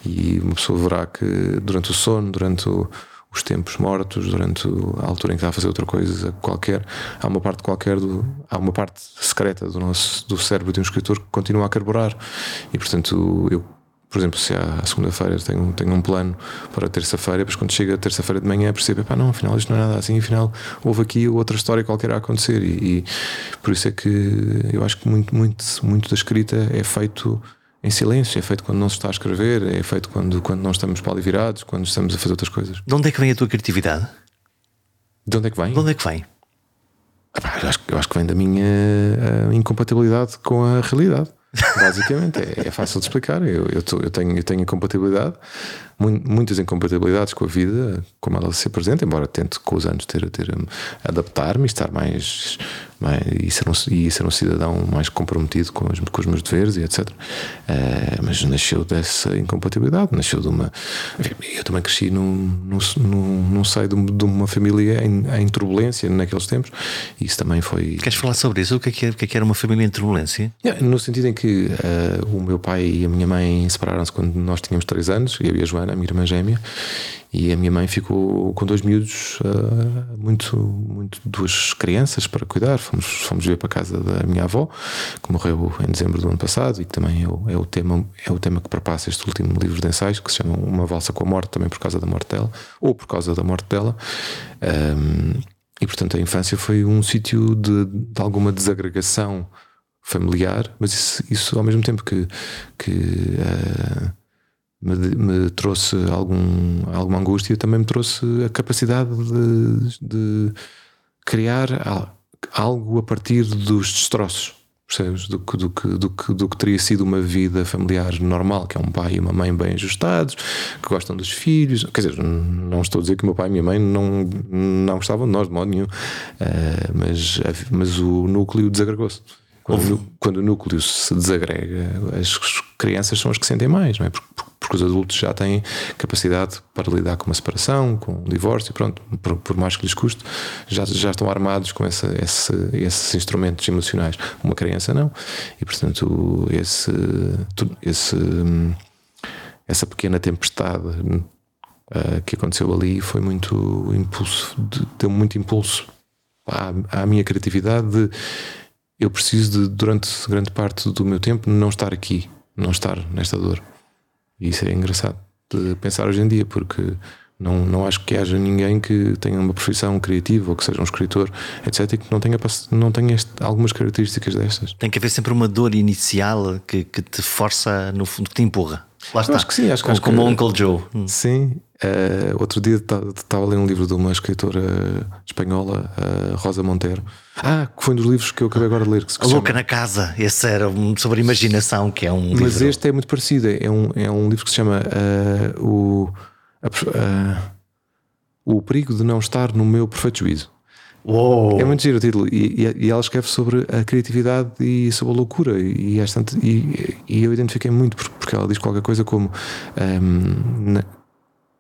E uma pessoa verá que durante o sono, durante o, os tempos mortos, durante a altura em que está a fazer outra coisa qualquer, há uma parte qualquer, do, há uma parte secreta do nosso do cérebro de um escritor que continua a carburar. E portanto, eu por exemplo, se à segunda-feira tenho, tenho um plano para terça-feira, depois quando chega a terça-feira de manhã percebo, pá, não, afinal isto não é nada assim, afinal houve aqui outra história qualquer a acontecer. E, e, por isso é que eu acho que muito, muito, muito da escrita é feito em silêncio, é feito quando não se está a escrever, é feito quando, quando não estamos para ali virados, quando estamos a fazer outras coisas. De onde é que vem a tua criatividade? De onde é que vem? De onde é que vem? eu, acho, eu acho que vem da minha uh, incompatibilidade com a realidade. Basicamente, é, é, fácil de explicar. Eu, eu, tô, eu, tenho, eu tenho incompatibilidade, muitas incompatibilidades com a vida, como ela se apresenta, embora tente com os anos ter, ter adaptar-me, estar mais, mais e, ser um, e ser um cidadão mais comprometido com os, com os meus deveres e etc. Uh, eh, mas nasceu dessa incompatibilidade, nasceu de uma. Eu também cresci num, num, num, num seio de, de uma família em, em, turbulência naqueles tempos, e isso também foi. Queres falar sobre isso? O que é que, é, o que, é que era uma família em turbulência? Yeah, no sentido em que uh, o meu pai e a minha mãe separaram-se quando nós tínhamos 3 anos, eu e a Joana, a minha irmã gêmea, e a minha mãe ficou com dois miúdos, uh, muito, muito duas crianças para cuidar. Fomos, fomos ver para a casa da minha avó, que morreu em dezembro do ano passado, e que também é o, é o, tema, é o tema que perpassa este último livro de ensaios, que se chama Uma Valsa com a Morte, também por causa da morte dela, ou por causa da morte dela. Um, e portanto a infância foi um sítio de, de alguma desagregação familiar, mas isso, isso ao mesmo tempo que, que uh, me, me, trouxe algum, alguma angústia, também me trouxe a capacidade de, de criar algo a partir dos destroços. Percebes? Do que, do, que, do, que, do que teria sido uma vida familiar normal, que é um pai e uma mãe bem ajustados, que gostam dos filhos. Quer dizer, não estou a dizer que meu pai e minha mãe não, não gostavam de nós de modo nenhum, uh, mas, mas o núcleo desagregou-se. Quando, quando, o núcleo se desagrega, as crianças são as que sentem mais, não é? Porque, porque, os adultos já têm capacidade para lidar com uma separação, com um divórcio, pronto, por, por mais que lhes custe, já, já estão armados com essa, esse, esses instrumentos emocionais. Uma criança não. E portanto, esse, esse, essa pequena tempestade uh, que aconteceu ali foi muito impulso, deu muito impulso à, à minha criatividade de eu preciso de, durante grande parte do meu tempo, não estar aqui, não estar nesta dor. E isso é engraçado de pensar hoje em dia, porque não, não acho que haja ninguém que tenha uma profissão criativa ou que seja um escritor, etc., e que não tenha, não tenha este, algumas características destas. Tem que haver sempre uma dor inicial que, que te força, no fundo, que te empurra. Lá está. acho que sim, acho como, que, como o Uncle Joe. Hum. Sim. Uh, outro dia estava a ler um livro de uma escritora espanhola, uh, Rosa Montero. Ah, que foi um dos livros que eu acabei agora de ler. Que se a Louca na Casa. Esse era um, sobre imaginação, que é um. Mas livro... este é muito parecido. É um, é um livro que se chama uh, o, O Perigo de Não Estar no Meu Perfeito Juízo. Uou. É muito giro o título. E, e, e, ela escreve sobre a criatividade e sobre a loucura. E, é e, e eu identifiquei muito porque ela diz qualquer coisa como um, na,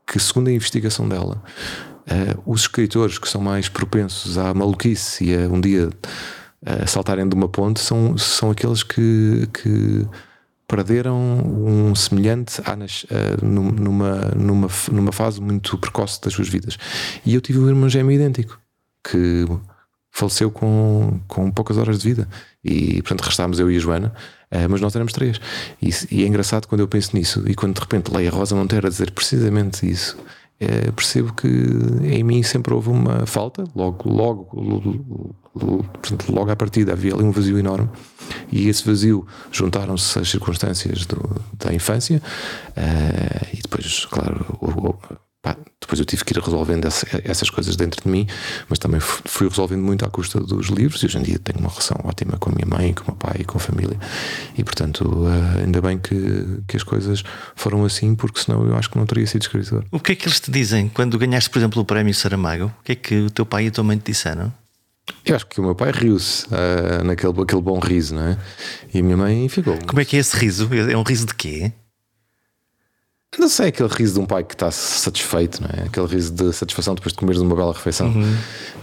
que, segundo a investigação dela, uh, os escritores que são mais propensos à maluquice e a um dia uh, saltarem de uma ponte são, são aqueles que, que perderam um semelhante uh, numa, numa, numa fase muito precoce das suas vidas. E eu tive um irmão gêmeo idêntico que faleceu com, com poucas horas de vida. E portanto restámos eu e a Joana, uh, mas nós éramos três. E, e, é engraçado quando eu penso nisso e quando de repente leio a Rosa Monteiro a dizer precisamente isso. Uh, percebo que em mim sempre houve uma falta, logo, logo, portanto, logo à partida havia ali um vazio enorme, e esse vazio juntaram-se as circunstâncias do, da infância, uh, e depois, claro, o, Pá, depois eu tive que ir resolvendo essa, essas coisas dentro de mim, mas também fui resolvendo muito à custa dos livros. E hoje em dia tenho uma relação ótima com a minha mãe, com o meu pai e com a família. E portanto, uh, ainda bem que, que as coisas foram assim, porque senão eu acho que não teria sido escritor. O que é que eles te dizem quando ganhaste, por exemplo, o prémio Saramago? O que é que o teu pai e a tua mãe te disseram? Eu acho que o meu pai riu-se uh, naquele aquele bom riso, não é? E a minha mãe ficou. Como é que é esse riso? É um riso de quê? Não sei, aquele riso de um pai que está satisfeito, não é? Aquele riso de satisfação depois de comeres uma bela refeição. Uhum.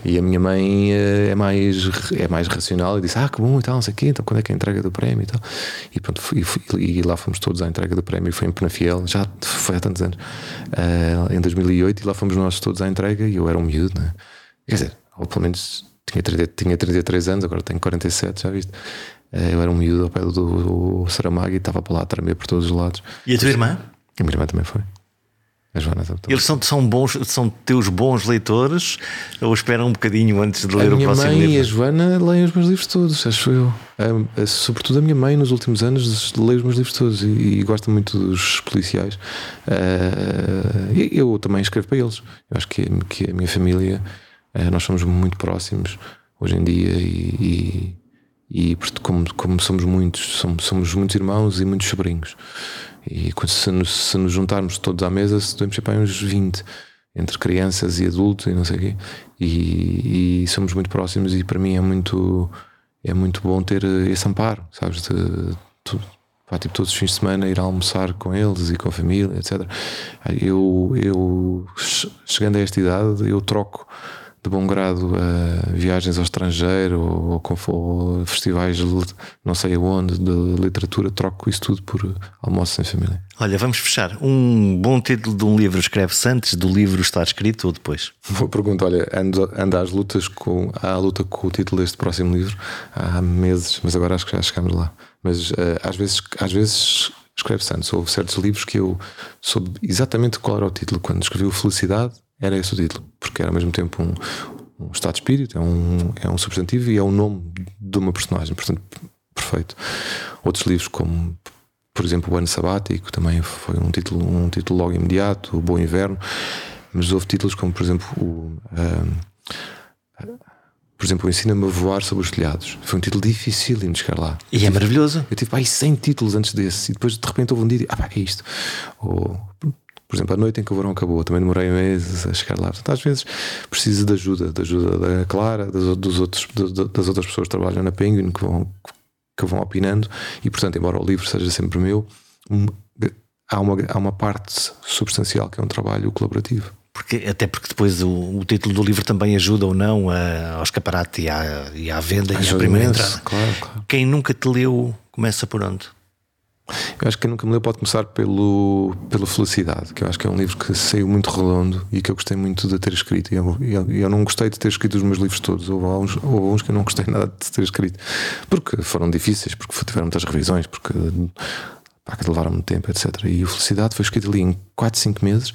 E a minha mãe eh, é mais, é mais racional e disse: Ah, que bom e tal, não sei o quê, então quando é que é a entrega do prémio e tal. E, pronto, fui, fui, e lá fomos todos à entrega do prémio. Foi em Penafiel, já foi há tantos anos, uh, em 2008, e lá fomos nós todos à entrega e eu era um miúdo, não é? Quer dizer, ou pelo menos tinha, 30, tinha 33 anos, agora tenho 47, já viste? Uh, eu era um miúdo ao pé do, do Saramago e estava para lá a tremer por todos os lados. E a tua irmã? A minha irmã também foi. A Joana Eles são, são bons, são teus bons leitores ou esperam um bocadinho antes de ler o próximo livro? A minha mãe e a Joana leem os meus livros todos, acho eu. A, a, sobretudo a minha mãe, nos últimos anos, lê os meus livros todos e, e gosta muito dos policiais. Uh, eu também escrevo para eles. Eu acho que, que a minha família, uh, nós somos muito próximos hoje em dia e, e, e como, como somos muitos, somos, somos muitos irmãos e muitos sobrinhos. E se nos, se nos juntarmos todos à mesa, devemos ser para uns 20, entre crianças e adultos e não sei o quê. E, e, somos muito próximos e para mim é muito, é muito bom ter esse amparo, sabes? De, de, pá, tipo, todos os fins de semana ir almoçar com eles e com a família, etc. Eu, eu chegando a esta idade, eu troco de bom grado a viagens ao estrangeiro ou, ou, festivais de não sei aonde de literatura, troco isso tudo por almoço em família. Olha, vamos fechar. Um bom título de um livro escreve-se antes do livro estar escrito ou depois? Boa pergunta. Olha, ando, ando às lutas com a luta com o título deste próximo livro há meses, mas agora acho que já chegamos lá. Mas uh, às vezes, às vezes escreve-se antes. Houve certos livros que eu soube exatamente qual era o título. Quando escrevi o Felicidade, era esse o título, porque era ao mesmo tempo um, um estado de espírito, é um, é um substantivo e é o nome de uma personagem, portanto, perfeito. Outros livros, como por exemplo o Ano Sabático, também foi um título, um título logo imediato, o Bom Inverno, mas houve títulos como, por exemplo, o. Um, por exemplo, Ensina-me a voar sobre os telhados. Foi um título difícil de chegar lá. E é maravilhoso. Eu tive pá, 100 títulos antes desse, e depois de repente houve um dia e ah, pá, é isto. Ou por exemplo, a noite em que o verão acabou, também demorei meses a chegar lá. Portanto, às vezes preciso de ajuda, de ajuda da Clara, das, dos outros, das outras pessoas que trabalham na Penguin, que vão, que vão opinando, e portanto, embora o livro seja sempre meu, há uma, há uma parte substancial que é um trabalho colaborativo. Porque, até porque depois o, o título do livro também ajuda ou não a, ao escaparate e à, e à venda ajuda e à primeira entrada. Claro, claro. Quem nunca te leu começa por onde? Eu acho que quem nunca me leu pode começar pelo, pela Felicidade, que eu acho que é um livro que saiu muito redondo e que eu gostei muito de ter escrito. E eu, eu, eu não gostei de ter escrito os meus livros todos, houve uns, houve uns que eu não gostei nada de ter escrito, porque foram difíceis, porque tiveram muitas revisões, porque pá, que levaram muito tempo, etc. E o Felicidade foi escrito ali em 4, 5 meses.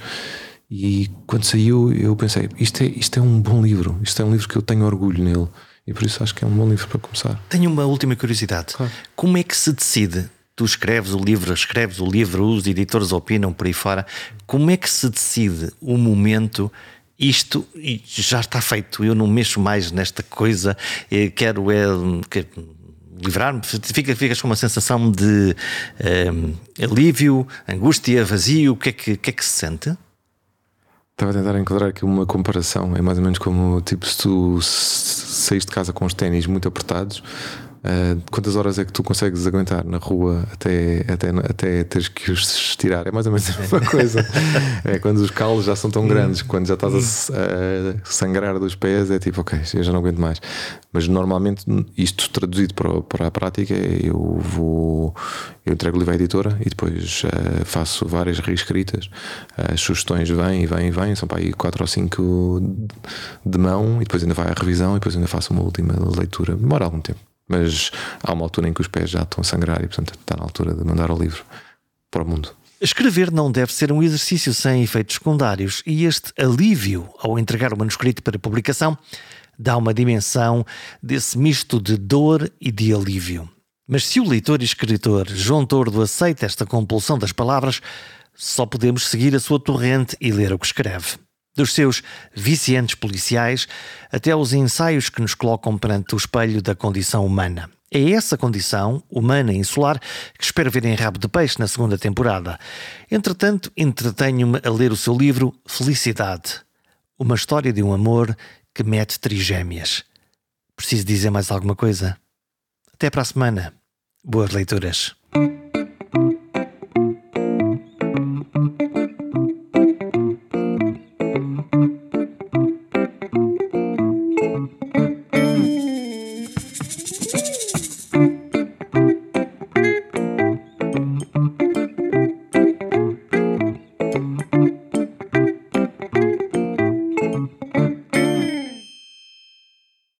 E quando saiu, eu pensei: isto é, isto é um bom livro, isto é um livro que eu tenho orgulho nele. E por isso acho que é um bom livro para começar. Tenho uma última curiosidade. Claro. Como é que se decide tu escreves o livro, escreves o livro, os editores opinam por aí fora. Como é que se decide o momento? Isto já está feito, eu não mexo mais nesta coisa, eh, quero é, livrar-me. Fica, ficas com uma sensação de um, eh, alívio, angústia, vazio. O que é que, que, é que se sente? Estava a tentar encontrar aqui uma comparação. É mais ou menos como tipo se tu saís de casa com os ténis muito apertados Uh, quantas horas é que tu consegues aguentar na rua até, até, até teres que os estirar? É mais ou menos a mesma coisa. é quando os calos já são tão grandes, quando já estás a, a, sangrar dos pés, é tipo, ok, eu já não aguento mais. Mas normalmente, isto traduzido para, para a prática, eu vou, eu entrego o livro à editora e depois uh, faço várias reescritas. As sugestões vêm e vêm e vêm, são para aí quatro ou cinco de mão, e depois ainda vai à revisão, e depois ainda faço uma última leitura. Demora algum tempo. Mas há uma altura em que os pés já estão a sangrar e, portanto, está na altura de mandar o livro para o mundo. Escrever não deve ser um exercício sem efeitos secundários, e este alívio ao entregar o manuscrito para publicação dá uma dimensão desse misto de dor e de alívio. Mas se o leitor e escritor João Tordo aceita esta compulsão das palavras, só podemos seguir a sua torrente e ler o que escreve dos seus viciantes policiais até aos ensaios que nos colocam perante o espelho da condição humana. É essa condição, humana e insular, que espero ver em Rabo de Peixe na segunda temporada. Entretanto, entretenho-me a ler o seu livro Felicidade, uma história de um amor que mete trigêmeas. Preciso dizer mais alguma coisa? Até para a semana. Boas leituras.